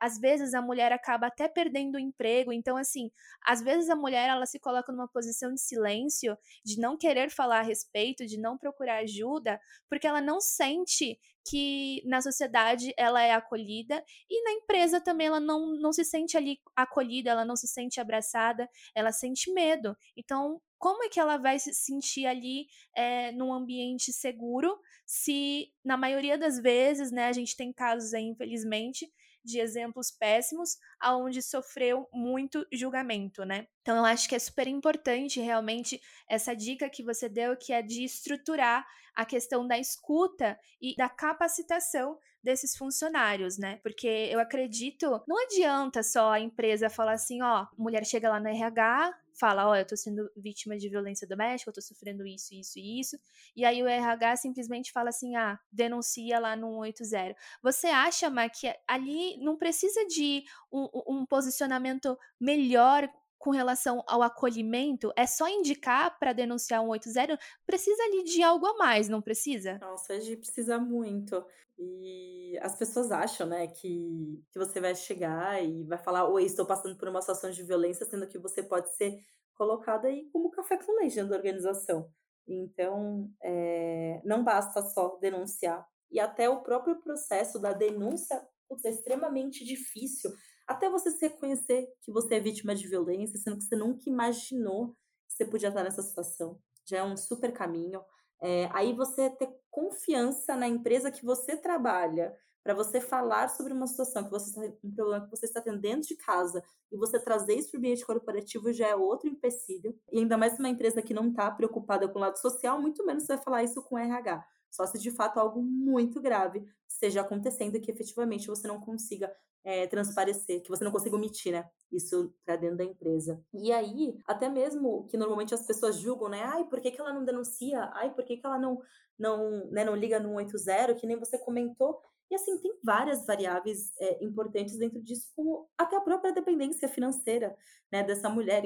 às vezes a mulher acaba até perdendo o emprego. Então, assim, às vezes a mulher ela se coloca numa posição de silêncio, de não querer falar a respeito, de não procurar ajuda, porque ela não sente sente que na sociedade ela é acolhida e na empresa também ela não, não se sente ali acolhida, ela não se sente abraçada, ela sente medo. Então, como é que ela vai se sentir ali é, num ambiente seguro se, na maioria das vezes, né, a gente tem casos aí, infelizmente, de exemplos péssimos, aonde sofreu muito julgamento, né? Então eu acho que é super importante realmente essa dica que você deu, que é de estruturar a questão da escuta e da capacitação desses funcionários, né? Porque eu acredito, não adianta só a empresa falar assim, ó, mulher chega lá no RH, fala, ó, eu tô sendo vítima de violência doméstica, eu tô sofrendo isso, isso e isso, e aí o RH simplesmente fala assim, ah, denuncia lá no 180. Você acha, Mar, que ali não precisa de um, um posicionamento melhor com relação ao acolhimento, é só indicar para denunciar 180? Precisa ali de algo a mais, não precisa? Nossa, a gente precisa muito. E as pessoas acham, né, que, que você vai chegar e vai falar, oi, estou passando por uma situação de violência, sendo que você pode ser colocada aí como café com leite dentro da organização. Então, é, não basta só denunciar. E até o próprio processo da denúncia é extremamente difícil até você se reconhecer que você é vítima de violência, sendo que você nunca imaginou que você podia estar nessa situação. Já é um super caminho. É, aí você ter confiança na empresa que você trabalha, para você falar sobre uma situação que você um problema que você está tendo dentro de casa e você trazer isso para o ambiente corporativo já é outro empecilho. E ainda mais uma empresa que não está preocupada com o lado social, muito menos você vai falar isso com RH. Só se de fato algo muito grave esteja acontecendo e que efetivamente você não consiga é, transparecer, que você não consiga omitir, né? Isso para dentro da empresa. E aí, até mesmo que normalmente as pessoas julgam, né? Ai, por que, que ela não denuncia? Ai, por que, que ela não, não, né, não liga no 180, que nem você comentou? E assim, tem várias variáveis é, importantes dentro disso, como até a própria dependência financeira né, dessa mulher.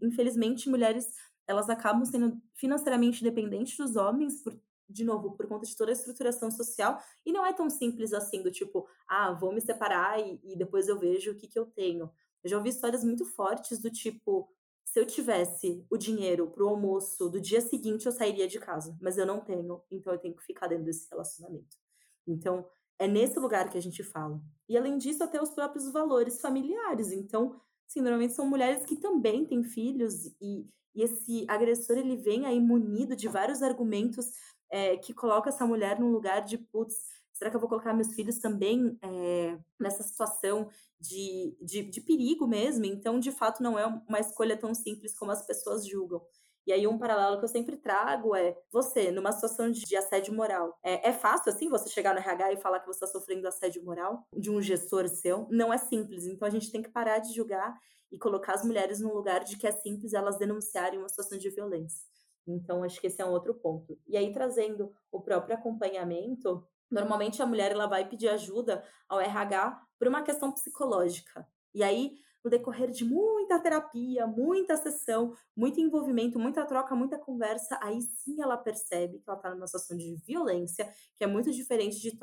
Infelizmente, mulheres elas acabam sendo financeiramente dependentes dos homens por de novo, por conta de toda a estruturação social, e não é tão simples assim, do tipo, ah, vou me separar e, e depois eu vejo o que, que eu tenho. Eu já ouvi histórias muito fortes do tipo, se eu tivesse o dinheiro pro almoço do dia seguinte, eu sairia de casa, mas eu não tenho, então eu tenho que ficar dentro desse relacionamento. Então, é nesse lugar que a gente fala. E além disso, até os próprios valores familiares. Então, sim, normalmente são mulheres que também têm filhos e, e esse agressor ele vem aí munido de vários argumentos é, que coloca essa mulher num lugar de, putz, será que eu vou colocar meus filhos também é, nessa situação de, de, de, perigo mesmo? Então, de fato, não é uma escolha tão simples como as pessoas julgam. E aí, um paralelo que eu sempre trago é você, numa situação de assédio moral. É, é fácil, assim, você chegar no RH e falar que você está sofrendo assédio moral de um gestor seu? Não é simples. Então, a gente tem que parar de julgar e colocar as mulheres num lugar de que é simples elas denunciarem uma situação de violência. Então, acho que esse é um outro ponto. E aí, trazendo o próprio acompanhamento, normalmente a mulher ela vai pedir ajuda ao RH por uma questão psicológica. E aí, no decorrer de muita terapia, muita sessão, muito envolvimento, muita troca, muita conversa, aí sim ela percebe que ela está numa situação de violência, que é muito diferente de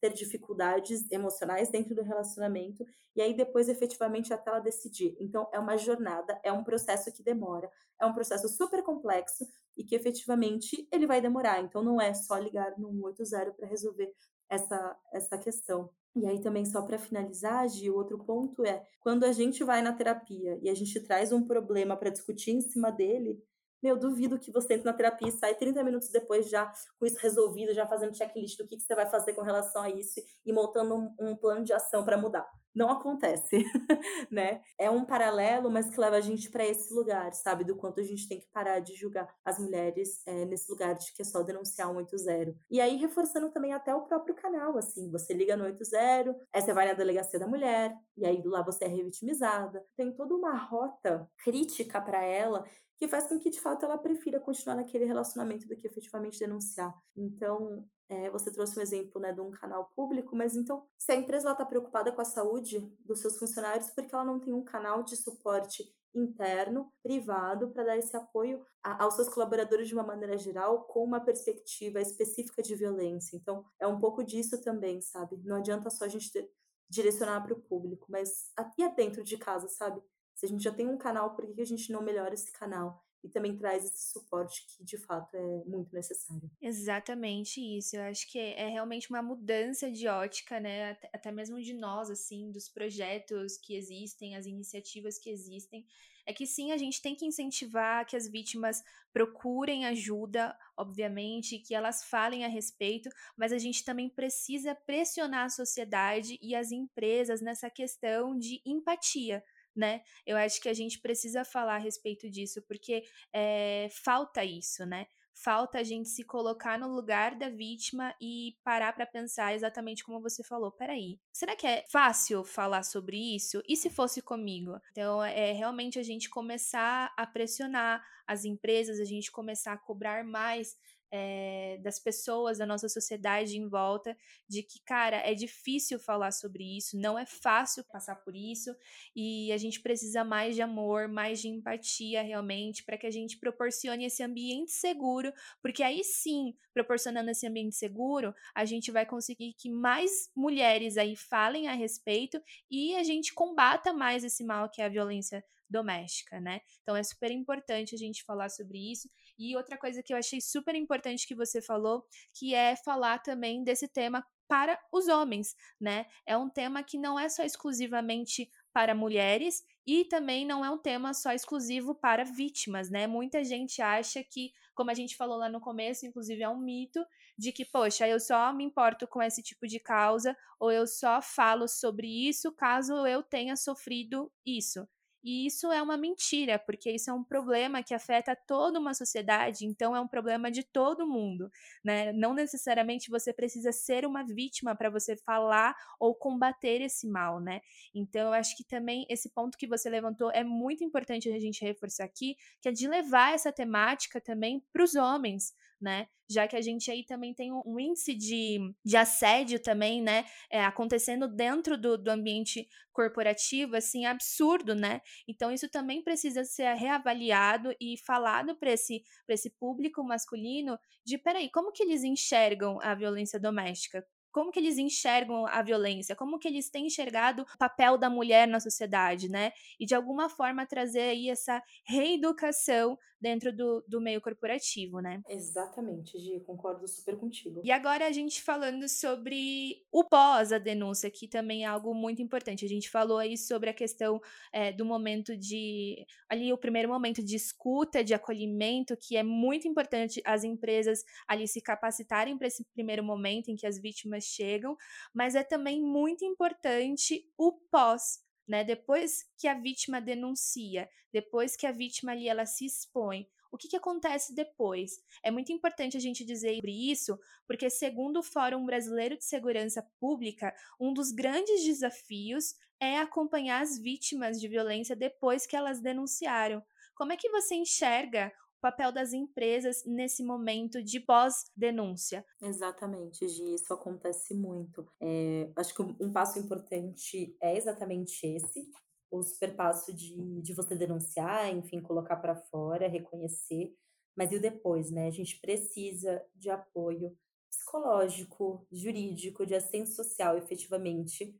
ter dificuldades emocionais dentro do relacionamento, e aí depois efetivamente até ela decidir. Então, é uma jornada, é um processo que demora, é um processo super complexo e que efetivamente ele vai demorar. Então, não é só ligar no 180 para resolver essa, essa questão. E aí também só para finalizar, Gi, o outro ponto é quando a gente vai na terapia e a gente traz um problema para discutir em cima dele, meu, duvido que você entre na terapia e sai 30 minutos depois já com isso resolvido, já fazendo checklist do que, que você vai fazer com relação a isso e montando um, um plano de ação para mudar. Não acontece, né? É um paralelo, mas que leva a gente para esse lugar, sabe? Do quanto a gente tem que parar de julgar as mulheres é, nesse lugar de que é só denunciar um 80. E aí, reforçando também até o próprio canal, assim, você liga no 80, aí você vai na delegacia da mulher, e aí lá você é revitimizada. Tem toda uma rota crítica para ela que faz com que, de fato, ela prefira continuar naquele relacionamento do que efetivamente denunciar. Então, é, você trouxe um exemplo né, de um canal público, mas então, se a empresa está preocupada com a saúde dos seus funcionários, porque ela não tem um canal de suporte interno, privado, para dar esse apoio a, aos seus colaboradores de uma maneira geral, com uma perspectiva específica de violência. Então, é um pouco disso também, sabe? Não adianta só a gente direcionar para o público, mas aqui é dentro de casa, sabe? Se a gente já tem um canal, por que a gente não melhora esse canal? E também traz esse suporte que, de fato, é muito necessário. Exatamente isso. Eu acho que é, é realmente uma mudança de ótica, né? Até, até mesmo de nós, assim, dos projetos que existem, as iniciativas que existem. É que sim, a gente tem que incentivar que as vítimas procurem ajuda, obviamente, que elas falem a respeito, mas a gente também precisa pressionar a sociedade e as empresas nessa questão de empatia né? Eu acho que a gente precisa falar a respeito disso, porque é, falta isso, né? Falta a gente se colocar no lugar da vítima e parar para pensar exatamente como você falou. Peraí, será que é fácil falar sobre isso? E se fosse comigo? Então, é realmente a gente começar a pressionar as empresas, a gente começar a cobrar mais é, das pessoas da nossa sociedade em volta, de que, cara, é difícil falar sobre isso, não é fácil passar por isso, e a gente precisa mais de amor, mais de empatia realmente, para que a gente proporcione esse ambiente seguro, porque aí sim, proporcionando esse ambiente seguro, a gente vai conseguir que mais mulheres aí falem a respeito e a gente combata mais esse mal que é a violência doméstica, né? Então é super importante a gente falar sobre isso. E outra coisa que eu achei super importante que você falou, que é falar também desse tema para os homens, né? É um tema que não é só exclusivamente para mulheres e também não é um tema só exclusivo para vítimas, né? Muita gente acha que, como a gente falou lá no começo, inclusive é um mito de que, poxa, eu só me importo com esse tipo de causa ou eu só falo sobre isso caso eu tenha sofrido isso. E isso é uma mentira, porque isso é um problema que afeta toda uma sociedade, então é um problema de todo mundo, né? Não necessariamente você precisa ser uma vítima para você falar ou combater esse mal, né? Então eu acho que também esse ponto que você levantou é muito importante a gente reforçar aqui, que é de levar essa temática também para os homens, né? Já que a gente aí também tem um índice de, de assédio também, né? É, acontecendo dentro do, do ambiente corporativo, assim, absurdo, né? Então isso também precisa ser reavaliado e falado para esse, esse público masculino de, peraí, como que eles enxergam a violência doméstica? como que eles enxergam a violência, como que eles têm enxergado o papel da mulher na sociedade, né? E de alguma forma trazer aí essa reeducação dentro do, do meio corporativo, né? Exatamente, Gi, concordo super contigo. E agora a gente falando sobre o pós a denúncia, que também é algo muito importante. A gente falou aí sobre a questão é, do momento de. ali o primeiro momento de escuta, de acolhimento, que é muito importante as empresas ali se capacitarem para esse primeiro momento em que as vítimas chegam, mas é também muito importante o pós né? Depois que a vítima denuncia, depois que a vítima ali ela se expõe, o que, que acontece depois? É muito importante a gente dizer sobre isso, porque, segundo o Fórum Brasileiro de Segurança Pública, um dos grandes desafios é acompanhar as vítimas de violência depois que elas denunciaram. Como é que você enxerga papel das empresas nesse momento de pós-denúncia. Exatamente, Gi, isso acontece muito. É, acho que um passo importante é exatamente esse, o super passo de, de você denunciar, enfim, colocar para fora, reconhecer, mas e o depois, né? A gente precisa de apoio psicológico, jurídico, de assistência social, efetivamente,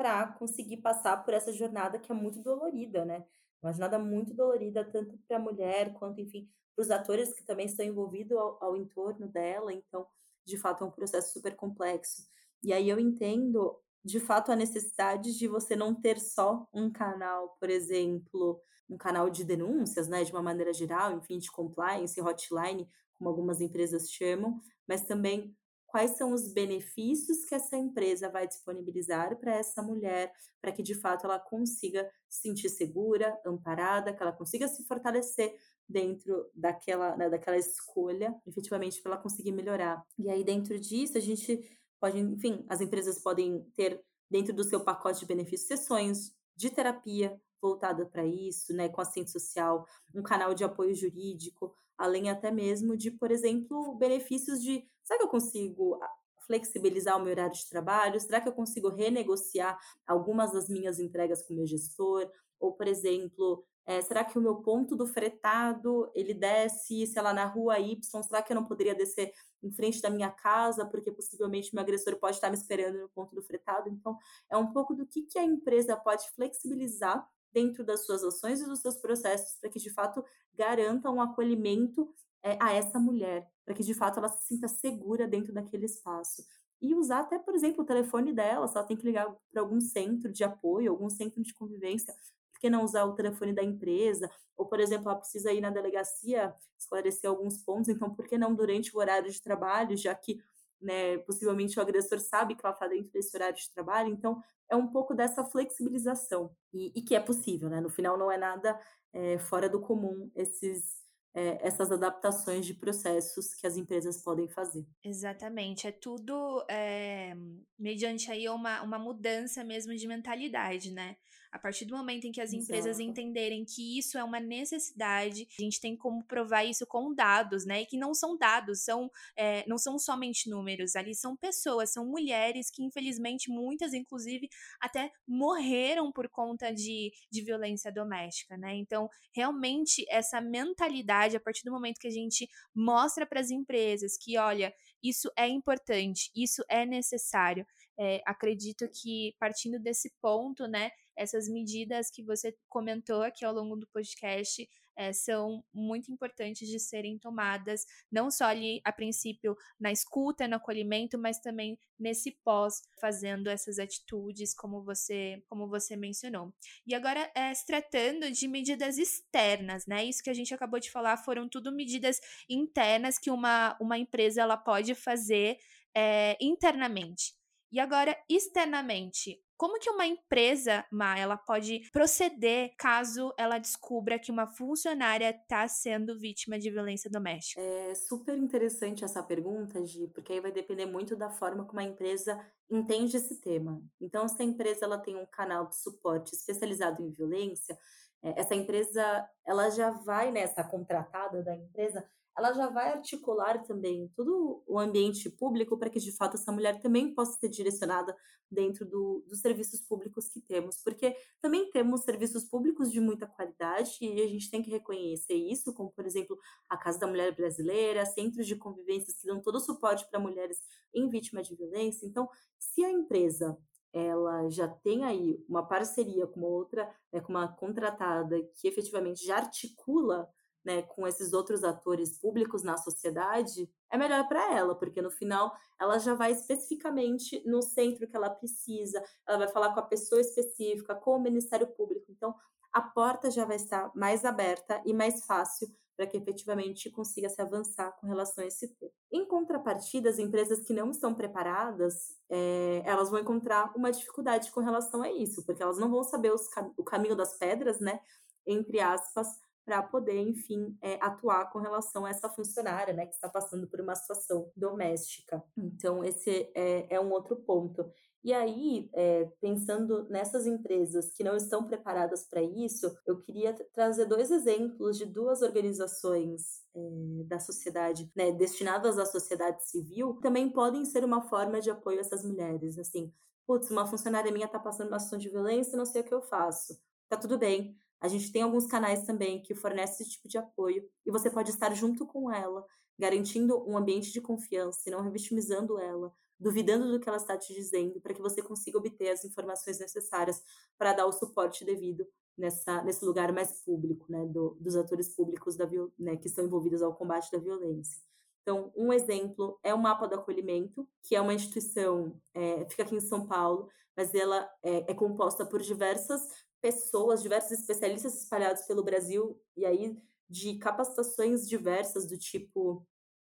para conseguir passar por essa jornada que é muito dolorida, né? Uma jornada muito dolorida, tanto para a mulher quanto, enfim, para os atores que também estão envolvidos ao, ao entorno dela. Então, de fato, é um processo super complexo. E aí eu entendo, de fato, a necessidade de você não ter só um canal, por exemplo, um canal de denúncias, né, de uma maneira geral, enfim, de compliance, hotline, como algumas empresas chamam, mas também quais são os benefícios que essa empresa vai disponibilizar para essa mulher, para que de fato ela consiga se sentir segura, amparada, que ela consiga se fortalecer dentro daquela, né, daquela escolha, efetivamente, para ela conseguir melhorar. E aí, dentro disso, a gente pode, enfim, as empresas podem ter dentro do seu pacote de benefícios sessões de terapia voltada para isso, né, com assistente social, um canal de apoio jurídico, além até mesmo de, por exemplo, benefícios de, será que eu consigo flexibilizar o meu horário de trabalho? Será que eu consigo renegociar algumas das minhas entregas com o meu gestor? Ou, por exemplo, é, será que o meu ponto do fretado ele desce, sei lá, na rua Y? Será que eu não poderia descer em frente da minha casa, porque possivelmente meu agressor pode estar me esperando no ponto do fretado? Então, é um pouco do que, que a empresa pode flexibilizar dentro das suas ações e dos seus processos para que de fato garanta um acolhimento é, a essa mulher, para que de fato ela se sinta segura dentro daquele espaço. E usar até, por exemplo, o telefone dela, se ela tem que ligar para algum centro de apoio, algum centro de convivência, por que não usar o telefone da empresa? Ou, por exemplo, ela precisa ir na delegacia esclarecer alguns pontos, então por que não durante o horário de trabalho, já que né, possivelmente o agressor sabe que ela está dentro desse horário de trabalho, então é um pouco dessa flexibilização, e, e que é possível, né? No final não é nada é, fora do comum esses é, essas adaptações de processos que as empresas podem fazer. Exatamente, é tudo é, mediante aí uma, uma mudança mesmo de mentalidade, né? A partir do momento em que as empresas Exato. entenderem que isso é uma necessidade, a gente tem como provar isso com dados, né? E que não são dados, são é, não são somente números, ali são pessoas, são mulheres que, infelizmente, muitas, inclusive, até morreram por conta de, de violência doméstica, né? Então, realmente, essa mentalidade, a partir do momento que a gente mostra para as empresas que, olha, isso é importante, isso é necessário. É, acredito que partindo desse ponto, né, essas medidas que você comentou aqui ao longo do podcast é, são muito importantes de serem tomadas, não só ali a princípio na escuta, no acolhimento, mas também nesse pós, fazendo essas atitudes, como você, como você mencionou. E agora, é, se tratando de medidas externas, né? Isso que a gente acabou de falar foram tudo medidas internas que uma, uma empresa ela pode fazer é, internamente. E agora, externamente, como que uma empresa, Ma, ela pode proceder caso ela descubra que uma funcionária está sendo vítima de violência doméstica? É super interessante essa pergunta, Gi, porque aí vai depender muito da forma como a empresa entende esse tema. Então, se a empresa ela tem um canal de suporte especializado em violência, é, essa empresa ela já vai nessa né, contratada da empresa ela já vai articular também todo o ambiente público para que, de fato, essa mulher também possa ser direcionada dentro do, dos serviços públicos que temos, porque também temos serviços públicos de muita qualidade e a gente tem que reconhecer isso, como, por exemplo, a Casa da Mulher Brasileira, centros de convivências que dão todo o suporte para mulheres em vítima de violência. Então, se a empresa ela já tem aí uma parceria com uma outra, né, com uma contratada que efetivamente já articula né, com esses outros atores públicos na sociedade, é melhor para ela, porque no final ela já vai especificamente no centro que ela precisa, ela vai falar com a pessoa específica, com o Ministério Público. Então, a porta já vai estar mais aberta e mais fácil para que efetivamente consiga se avançar com relação a esse tema. Em contrapartida, as empresas que não estão preparadas, é, elas vão encontrar uma dificuldade com relação a isso, porque elas não vão saber os, o caminho das pedras, né, entre aspas, para poder, enfim, é, atuar com relação a essa funcionária, né, que está passando por uma situação doméstica. Então, esse é, é um outro ponto. E aí, é, pensando nessas empresas que não estão preparadas para isso, eu queria trazer dois exemplos de duas organizações é, da sociedade, né, destinadas à sociedade civil, que também podem ser uma forma de apoio a essas mulheres. Assim, putz, uma funcionária minha está passando uma situação de violência, não sei o que eu faço. Tá tudo bem, a gente tem alguns canais também que fornecem esse tipo de apoio e você pode estar junto com ela, garantindo um ambiente de confiança e não revitimizando ela, duvidando do que ela está te dizendo, para que você consiga obter as informações necessárias para dar o suporte devido nessa, nesse lugar mais público, né, do, dos atores públicos da, né, que estão envolvidos ao combate da violência. Então, um exemplo é o Mapa do Acolhimento, que é uma instituição, é, fica aqui em São Paulo, mas ela é, é composta por diversas pessoas, diversos especialistas espalhados pelo Brasil, e aí de capacitações diversas, do tipo: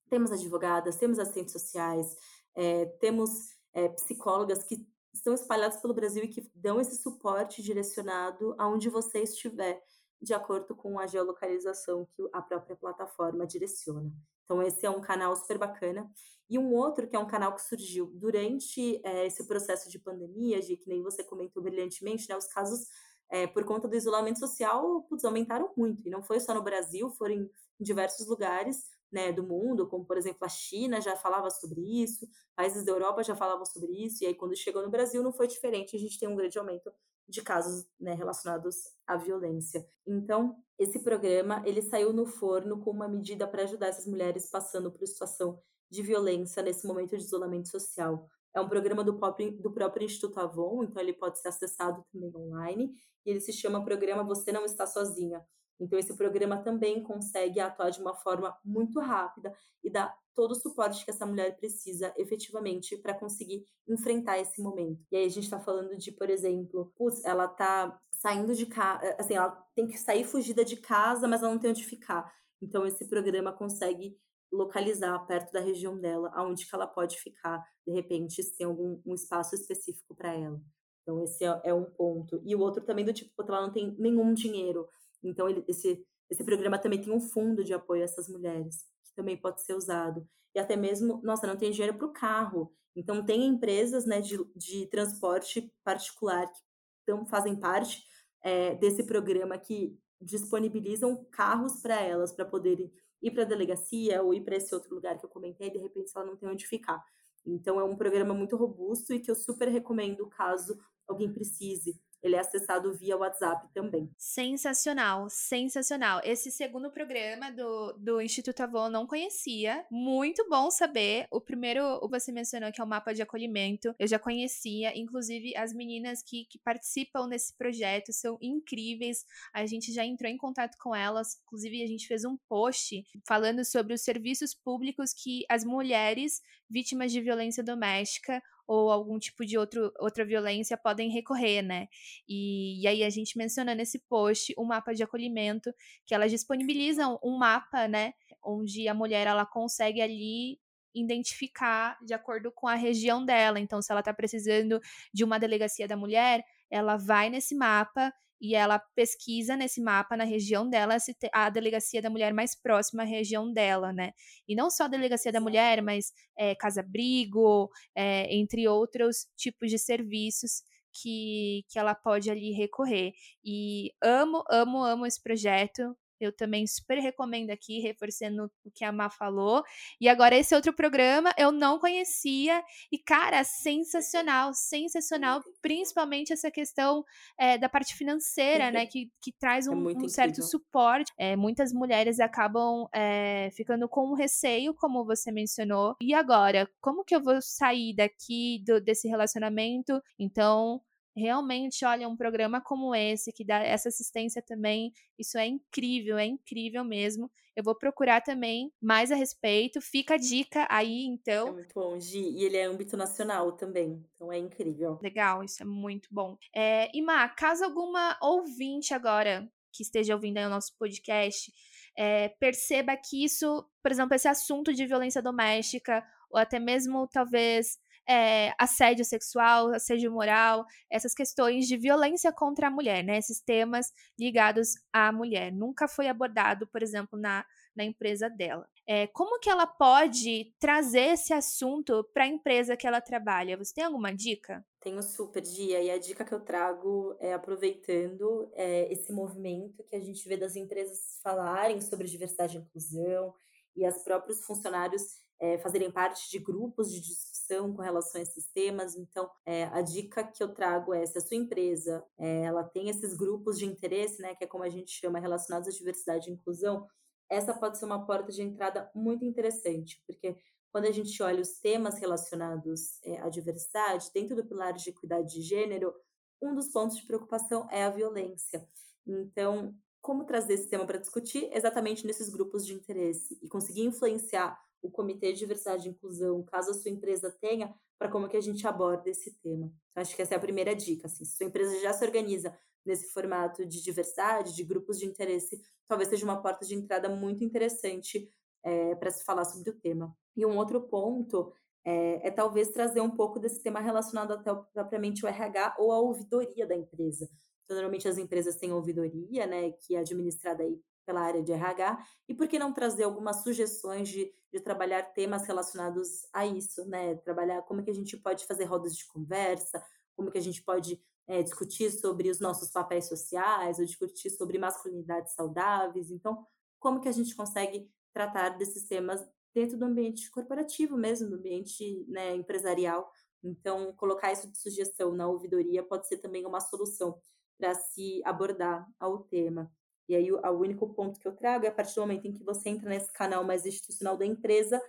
temos advogadas, temos assistentes sociais, é, temos é, psicólogas que estão espalhadas pelo Brasil e que dão esse suporte direcionado aonde você estiver, de acordo com a geolocalização que a própria plataforma direciona. Então, esse é um canal super bacana. E um outro, que é um canal que surgiu durante é, esse processo de pandemia, de que nem você comentou brilhantemente, né, os casos é, por conta do isolamento social, putz, aumentaram muito. E não foi só no Brasil, foram em diversos lugares né, do mundo, como por exemplo a China já falava sobre isso, países da Europa já falavam sobre isso, e aí quando chegou no Brasil não foi diferente, a gente tem um grande aumento de casos né, relacionados à violência. Então, esse programa ele saiu no forno com uma medida para ajudar essas mulheres passando por situação de violência nesse momento de isolamento social. É um programa do próprio, do próprio Instituto Avon, então ele pode ser acessado também online, e ele se chama Programa Você Não Está Sozinha. Então, esse programa também consegue atuar de uma forma muito rápida e dar todo o suporte que essa mulher precisa efetivamente para conseguir enfrentar esse momento. E aí a gente está falando de, por exemplo, putz, ela tá saindo de casa, assim, ela tem que sair fugida de casa, mas ela não tem onde ficar. Então, esse programa consegue localizar perto da região dela, aonde que ela pode ficar, de repente, se tem algum um espaço específico para ela. Então, esse é, é, um ponto. E o outro também do tipo, ela não tem nenhum dinheiro. Então, ele, esse, esse programa também tem um fundo de apoio a essas mulheres, que também pode ser usado. E até mesmo, nossa, não tem dinheiro para o carro. Então, tem empresas né, de, de transporte particular que então, fazem parte é, desse programa que disponibilizam carros para elas, para poderem ir para a delegacia ou ir para esse outro lugar que eu comentei, de repente ela não tem onde ficar. Então, é um programa muito robusto e que eu super recomendo caso alguém precise ele é acessado via WhatsApp também. Sensacional, sensacional. Esse segundo programa do, do Instituto Avon não conhecia. Muito bom saber. O primeiro, você mencionou que é o mapa de acolhimento. Eu já conhecia. Inclusive, as meninas que, que participam desse projeto são incríveis. A gente já entrou em contato com elas. Inclusive, a gente fez um post falando sobre os serviços públicos que as mulheres vítimas de violência doméstica ou algum tipo de outro, outra violência podem recorrer, né? E, e aí a gente menciona nesse post um mapa de acolhimento que elas disponibilizam um mapa, né? Onde a mulher ela consegue ali identificar de acordo com a região dela. Então, se ela está precisando de uma delegacia da mulher, ela vai nesse mapa e ela pesquisa nesse mapa na região dela se a delegacia da mulher mais próxima à região dela, né? E não só a delegacia da mulher, mas é, casa-abrigo, é, entre outros tipos de serviços que, que ela pode ali recorrer. E amo, amo, amo esse projeto. Eu também super recomendo aqui, reforçando o que a Má falou. E agora, esse outro programa eu não conhecia. E, cara, sensacional, sensacional. Principalmente essa questão é, da parte financeira, né? Que, que traz um, é um certo suporte. É, muitas mulheres acabam é, ficando com um receio, como você mencionou. E agora, como que eu vou sair daqui do, desse relacionamento? Então, realmente, olha, um programa como esse, que dá essa assistência também, isso é incrível, é incrível mesmo. Eu vou procurar também mais a respeito. Fica a dica aí, é então. É muito bom, Gi. E ele é âmbito nacional também, então é incrível. Legal, isso é muito bom. É, Ima, caso alguma ouvinte agora que esteja ouvindo aí o nosso podcast é, perceba que isso, por exemplo, esse assunto de violência doméstica, ou até mesmo talvez é, assédio sexual, assédio moral, essas questões de violência contra a mulher, né? Esses temas ligados à mulher. Nunca foi abordado, por exemplo, na, na empresa dela. É, como que ela pode trazer esse assunto para a empresa que ela trabalha? Você tem alguma dica? Tenho super dia e a dica que eu trago é aproveitando é, esse movimento que a gente vê das empresas falarem sobre diversidade e inclusão e as próprios funcionários é, fazerem parte de grupos de com relação a esses temas. Então, é, a dica que eu trago é se a sua empresa é, ela tem esses grupos de interesse, né, que é como a gente chama, relacionados à diversidade e inclusão, essa pode ser uma porta de entrada muito interessante, porque quando a gente olha os temas relacionados é, à diversidade, dentro do pilar de equidade de gênero, um dos pontos de preocupação é a violência. Então, como trazer esse tema para discutir exatamente nesses grupos de interesse e conseguir influenciar o Comitê de Diversidade e Inclusão, caso a sua empresa tenha, para como que a gente aborda esse tema. Então, acho que essa é a primeira dica. Assim, se sua empresa já se organiza nesse formato de diversidade, de grupos de interesse, talvez seja uma porta de entrada muito interessante é, para se falar sobre o tema. E um outro ponto é, é, talvez trazer um pouco desse tema relacionado até propriamente o RH ou a ouvidoria da empresa. Então, normalmente as empresas têm ouvidoria, né, que é administrada aí pela área de RH, e por que não trazer algumas sugestões de, de trabalhar temas relacionados a isso, né? Trabalhar como que a gente pode fazer rodas de conversa, como que a gente pode é, discutir sobre os nossos papéis sociais, ou discutir sobre masculinidades saudáveis. Então, como que a gente consegue tratar desses temas dentro do ambiente corporativo mesmo, do ambiente né, empresarial. Então, colocar isso de sugestão na ouvidoria pode ser também uma solução para se abordar ao tema. E aí, o, único ponto que eu trago é a partir do momento em que você entra nesse canal mais institucional da empresa,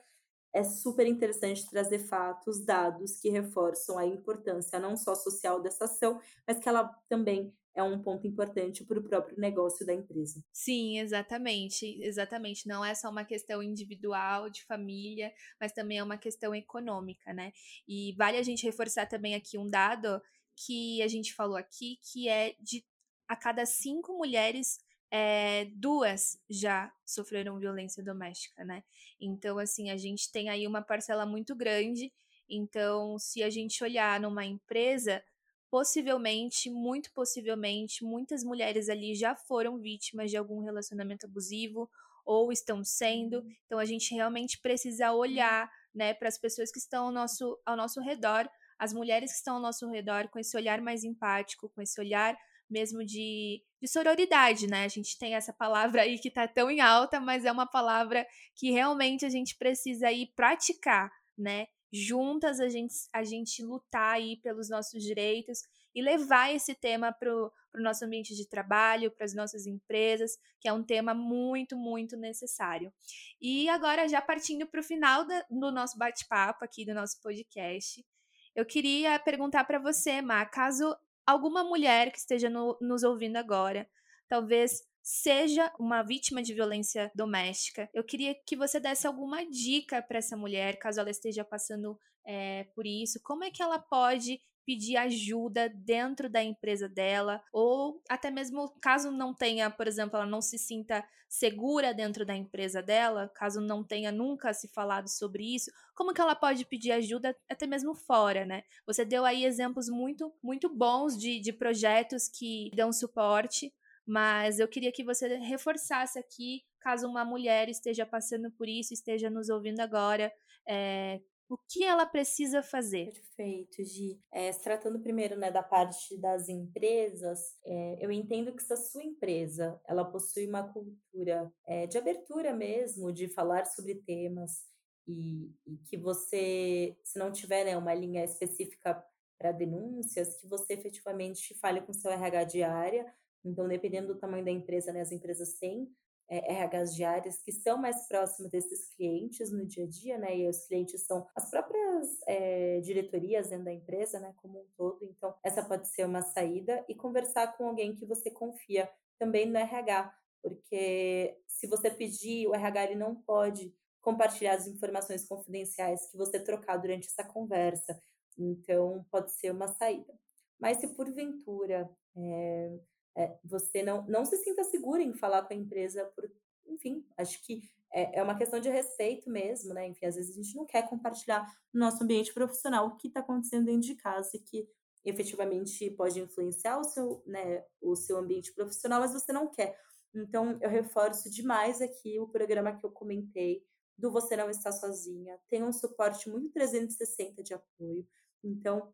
é super interessante trazer fatos, dados que reforçam a importância não só social dessa ação, mas que ela também é um ponto importante para o próprio negócio da empresa. Sim, exatamente, exatamente. Não é só uma questão individual, de família, mas também é uma questão econômica, né? E vale a gente reforçar também aqui um dado que a gente falou aqui, que é de a cada cinco mulheres é, duas já sofreram violência doméstica, né? Então, assim, a gente tem aí uma parcela muito grande. Então, se a gente olhar numa empresa, possivelmente, muito possivelmente, muitas mulheres ali já foram vítimas de algum relacionamento abusivo ou estão sendo. Uhum. Então, a gente realmente precisa olhar, né, para as pessoas que estão ao nosso, ao nosso redor, as mulheres que estão ao nosso redor, com esse olhar mais empático, com esse olhar mesmo de, de sororidade, né? A gente tem essa palavra aí que tá tão em alta, mas é uma palavra que realmente a gente precisa aí praticar, né? Juntas a gente, a gente lutar aí pelos nossos direitos e levar esse tema para o nosso ambiente de trabalho, para as nossas empresas, que é um tema muito, muito necessário. E agora, já partindo para o final da, do nosso bate-papo aqui do nosso podcast, eu queria perguntar para você, Má, caso alguma mulher que esteja no, nos ouvindo agora, talvez seja uma vítima de violência doméstica. Eu queria que você desse alguma dica para essa mulher, caso ela esteja passando é, por isso. Como é que ela pode pedir ajuda dentro da empresa dela, ou até mesmo caso não tenha, por exemplo, ela não se sinta segura dentro da empresa dela, caso não tenha nunca se falado sobre isso, como que ela pode pedir ajuda até mesmo fora, né? Você deu aí exemplos muito, muito bons de, de projetos que dão suporte, mas eu queria que você reforçasse aqui, caso uma mulher esteja passando por isso, esteja nos ouvindo agora, é, o que ela precisa fazer? Perfeito, Gi. É, se tratando primeiro né, da parte das empresas, é, eu entendo que se a sua empresa ela possui uma cultura é, de abertura mesmo, de falar sobre temas, e, e que você, se não tiver né, uma linha específica para denúncias, que você efetivamente fale com seu RH diária. Então, dependendo do tamanho da empresa, né, as empresas têm é, RHs diárias que estão mais próximos desses clientes no dia a dia, né? E os clientes são as próprias é, diretorias dentro da empresa, né? Como um todo. Então, essa pode ser uma saída e conversar com alguém que você confia também no RH, porque se você pedir, o RH ele não pode compartilhar as informações confidenciais que você trocar durante essa conversa. Então, pode ser uma saída. Mas se porventura é, é, você não, não se sinta segura em falar com a empresa, por, enfim, acho que é, é uma questão de respeito mesmo, né? Enfim, às vezes a gente não quer compartilhar no nosso ambiente profissional o que está acontecendo dentro de casa e que efetivamente pode influenciar o seu, né, o seu ambiente profissional, mas você não quer. Então, eu reforço demais aqui o programa que eu comentei do Você Não Está Sozinha. Tem um suporte muito 360 de apoio. Então,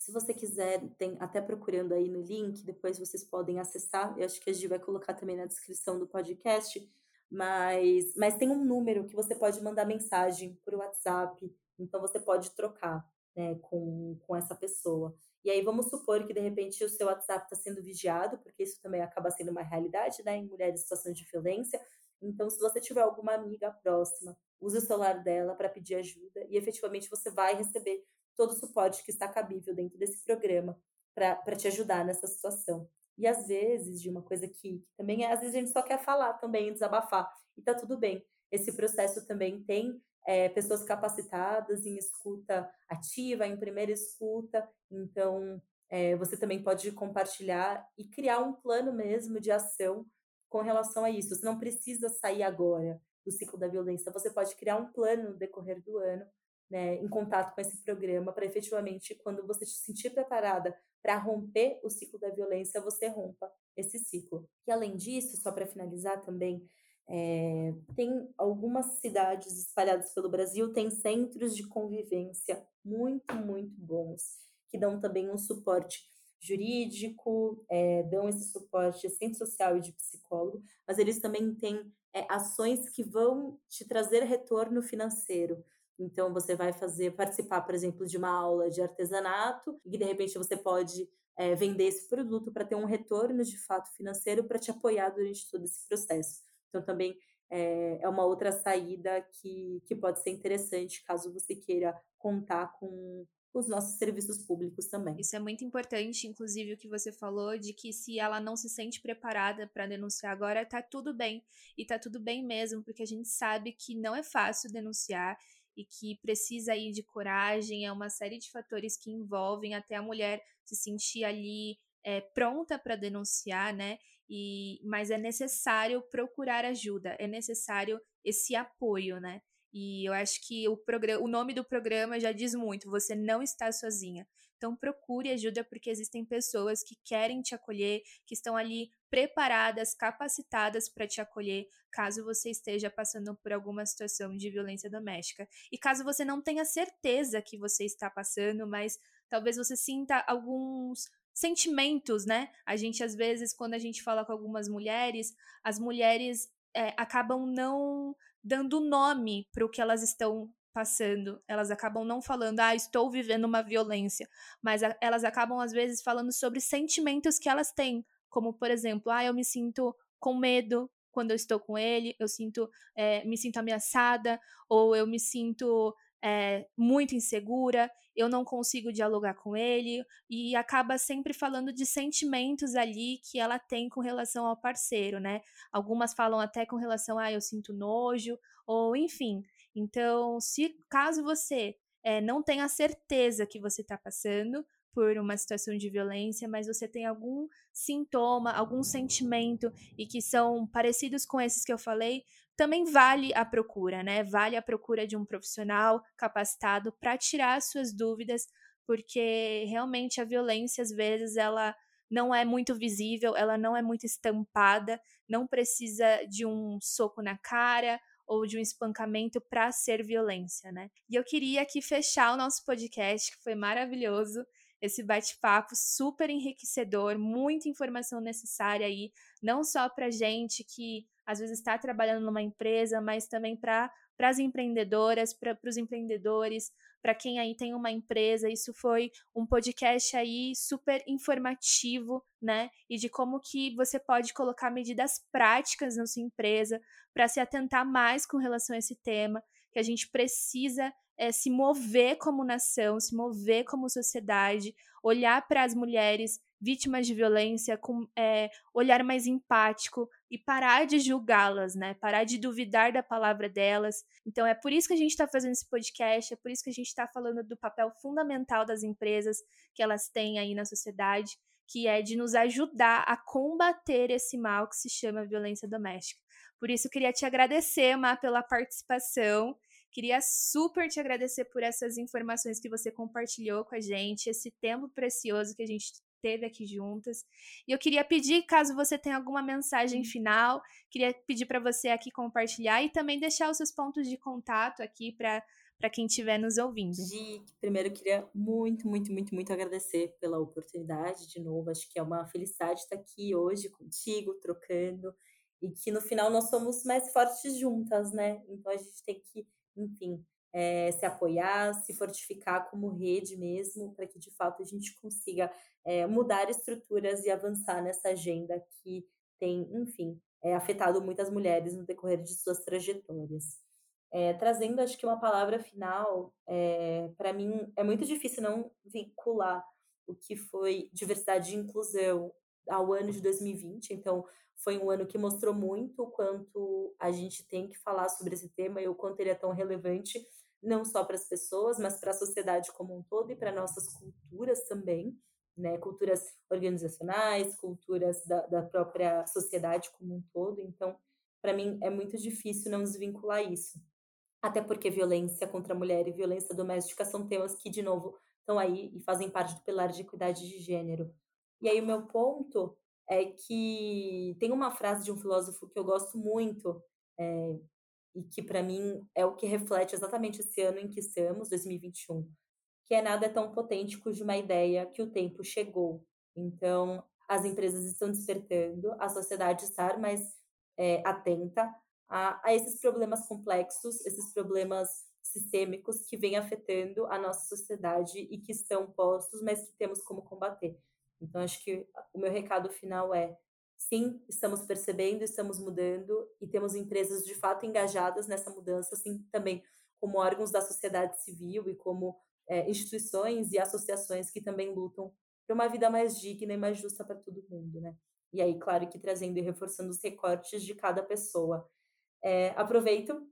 se você quiser, tem até procurando aí no link, depois vocês podem acessar. Eu acho que a gente vai colocar também na descrição do podcast. Mas, mas tem um número que você pode mandar mensagem por WhatsApp. Então você pode trocar né, com, com essa pessoa. E aí vamos supor que de repente o seu WhatsApp está sendo vigiado, porque isso também acaba sendo uma realidade, né, em mulheres em situação de violência. Então, se você tiver alguma amiga próxima, use o celular dela para pedir ajuda e efetivamente você vai receber todo o suporte que está cabível dentro desse programa para te ajudar nessa situação. E às vezes, de uma coisa que, também é, às vezes a gente só quer falar também, desabafar, e tá tudo bem. Esse processo também tem é, pessoas capacitadas em escuta ativa, em primeira escuta, então é, você também pode compartilhar e criar um plano mesmo de ação com relação a isso. Você não precisa sair agora do ciclo da violência, você pode criar um plano no decorrer do ano né, em contato com esse programa para efetivamente, quando você se sentir preparada para romper o ciclo da violência, você rompa esse ciclo. E além disso, só para finalizar também, é, tem algumas cidades espalhadas pelo Brasil, tem centros de convivência muito, muito bons, que dão também um suporte jurídico, é, dão esse suporte de assistente social e de psicólogo, mas eles também têm é, ações que vão te trazer retorno financeiro. Então, você vai fazer, participar, por exemplo, de uma aula de artesanato, e de repente você pode é, vender esse produto para ter um retorno de fato financeiro para te apoiar durante todo esse processo. Então, também é, é uma outra saída que, que pode ser interessante caso você queira contar com os nossos serviços públicos também. Isso é muito importante, inclusive o que você falou de que se ela não se sente preparada para denunciar agora, tá tudo bem. E tá tudo bem mesmo, porque a gente sabe que não é fácil denunciar e que precisa ir de coragem, é uma série de fatores que envolvem até a mulher se sentir ali é, pronta para denunciar, né? E, mas é necessário procurar ajuda, é necessário esse apoio, né? E eu acho que o, o nome do programa já diz muito: você não está sozinha. Então procure ajuda porque existem pessoas que querem te acolher, que estão ali preparadas, capacitadas para te acolher, caso você esteja passando por alguma situação de violência doméstica. E caso você não tenha certeza que você está passando, mas talvez você sinta alguns sentimentos, né? A gente às vezes quando a gente fala com algumas mulheres, as mulheres é, acabam não dando nome para o que elas estão passando. Elas acabam não falando, ah, estou vivendo uma violência, mas elas acabam às vezes falando sobre sentimentos que elas têm, como por exemplo, ah, eu me sinto com medo quando eu estou com ele, eu sinto, é, me sinto ameaçada, ou eu me sinto é, muito insegura, eu não consigo dialogar com ele, e acaba sempre falando de sentimentos ali que ela tem com relação ao parceiro, né? Algumas falam até com relação a ah, eu sinto nojo, ou enfim. Então, se caso você é, não tenha certeza que você está passando, por uma situação de violência, mas você tem algum sintoma, algum sentimento e que são parecidos com esses que eu falei, também vale a procura, né? Vale a procura de um profissional capacitado para tirar suas dúvidas, porque realmente a violência às vezes ela não é muito visível, ela não é muito estampada, não precisa de um soco na cara ou de um espancamento para ser violência, né? E eu queria aqui fechar o nosso podcast, que foi maravilhoso, esse bate-papo super enriquecedor, muita informação necessária aí, não só para gente que às vezes está trabalhando numa empresa, mas também para as empreendedoras, para os empreendedores, para quem aí tem uma empresa. Isso foi um podcast aí super informativo, né? E de como que você pode colocar medidas práticas na sua empresa para se atentar mais com relação a esse tema, que a gente precisa é, se mover como nação, se mover como sociedade, olhar para as mulheres vítimas de violência com é, olhar mais empático e parar de julgá-las, né? Parar de duvidar da palavra delas. Então é por isso que a gente está fazendo esse podcast, é por isso que a gente está falando do papel fundamental das empresas que elas têm aí na sociedade, que é de nos ajudar a combater esse mal que se chama violência doméstica. Por isso queria te agradecer, Má, pela participação. Queria super te agradecer por essas informações que você compartilhou com a gente, esse tempo precioso que a gente teve aqui juntas. E eu queria pedir, caso você tenha alguma mensagem final, queria pedir para você aqui compartilhar e também deixar os seus pontos de contato aqui para para quem estiver nos ouvindo. Gi, primeiro eu queria muito, muito, muito, muito agradecer pela oportunidade de novo. Acho que é uma felicidade estar aqui hoje contigo, trocando, e que no final nós somos mais fortes juntas, né? Então a gente tem que, enfim, é, se apoiar, se fortificar como rede mesmo, para que de fato a gente consiga é, mudar estruturas e avançar nessa agenda que tem, enfim, é, afetado muitas mulheres no decorrer de suas trajetórias. É, trazendo, acho que uma palavra final, é, para mim é muito difícil não vincular o que foi diversidade e inclusão ao ano de 2020. Então, foi um ano que mostrou muito o quanto a gente tem que falar sobre esse tema e o quanto ele é tão relevante, não só para as pessoas, mas para a sociedade como um todo e para nossas culturas também né, culturas organizacionais, culturas da, da própria sociedade como um todo. Então, para mim, é muito difícil não desvincular isso. Até porque violência contra a mulher e violência doméstica são temas que, de novo, estão aí e fazem parte do pilar de equidade de gênero. E aí, o meu ponto é que tem uma frase de um filósofo que eu gosto muito, é, e que para mim é o que reflete exatamente esse ano em que estamos, 2021, que é nada tão potente cuja uma ideia que o tempo chegou. Então, as empresas estão despertando, a sociedade está mais é, atenta a, a esses problemas complexos, esses problemas sistêmicos que vêm afetando a nossa sociedade e que estão postos, mas que temos como combater. Então, acho que o meu recado final é: sim, estamos percebendo, estamos mudando e temos empresas de fato engajadas nessa mudança, assim também como órgãos da sociedade civil e como é, instituições e associações que também lutam por uma vida mais digna e mais justa para todo mundo, né? E aí, claro que trazendo e reforçando os recortes de cada pessoa. É, aproveito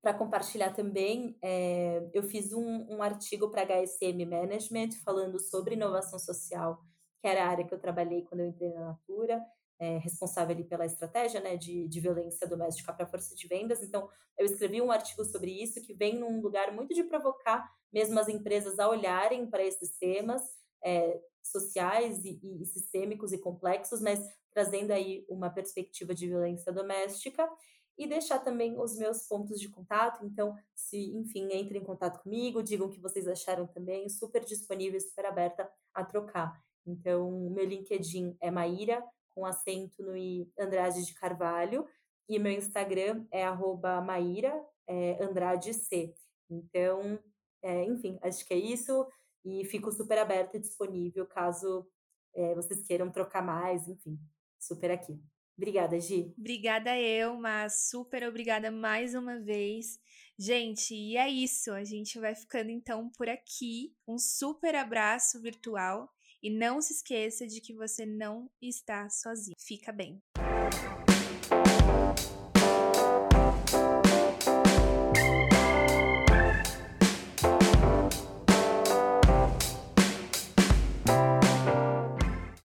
para compartilhar também, é, eu fiz um, um artigo para HSM Management falando sobre inovação social, que era a área que eu trabalhei quando eu entrei na Natura, é, responsável ali pela estratégia né, de, de violência doméstica para a força de vendas. Então, eu escrevi um artigo sobre isso que vem num lugar muito de provocar mesmo as empresas a olharem para esses temas é, sociais e, e sistêmicos e complexos, mas trazendo aí uma perspectiva de violência doméstica e deixar também os meus pontos de contato. Então, se, enfim, entrem em contato comigo, digam o que vocês acharam também, super disponível, super aberta a trocar. Então, meu LinkedIn é Maíra, com acento no I Andrade de Carvalho, e meu Instagram é arroba Maíra é, Andrade C. Então, é, enfim, acho que é isso, e fico super aberta e disponível caso é, vocês queiram trocar mais, enfim, super aqui. Obrigada, Gi. Obrigada eu, mas super obrigada mais uma vez. Gente, e é isso. A gente vai ficando então por aqui. Um super abraço virtual e não se esqueça de que você não está sozinho. Fica bem.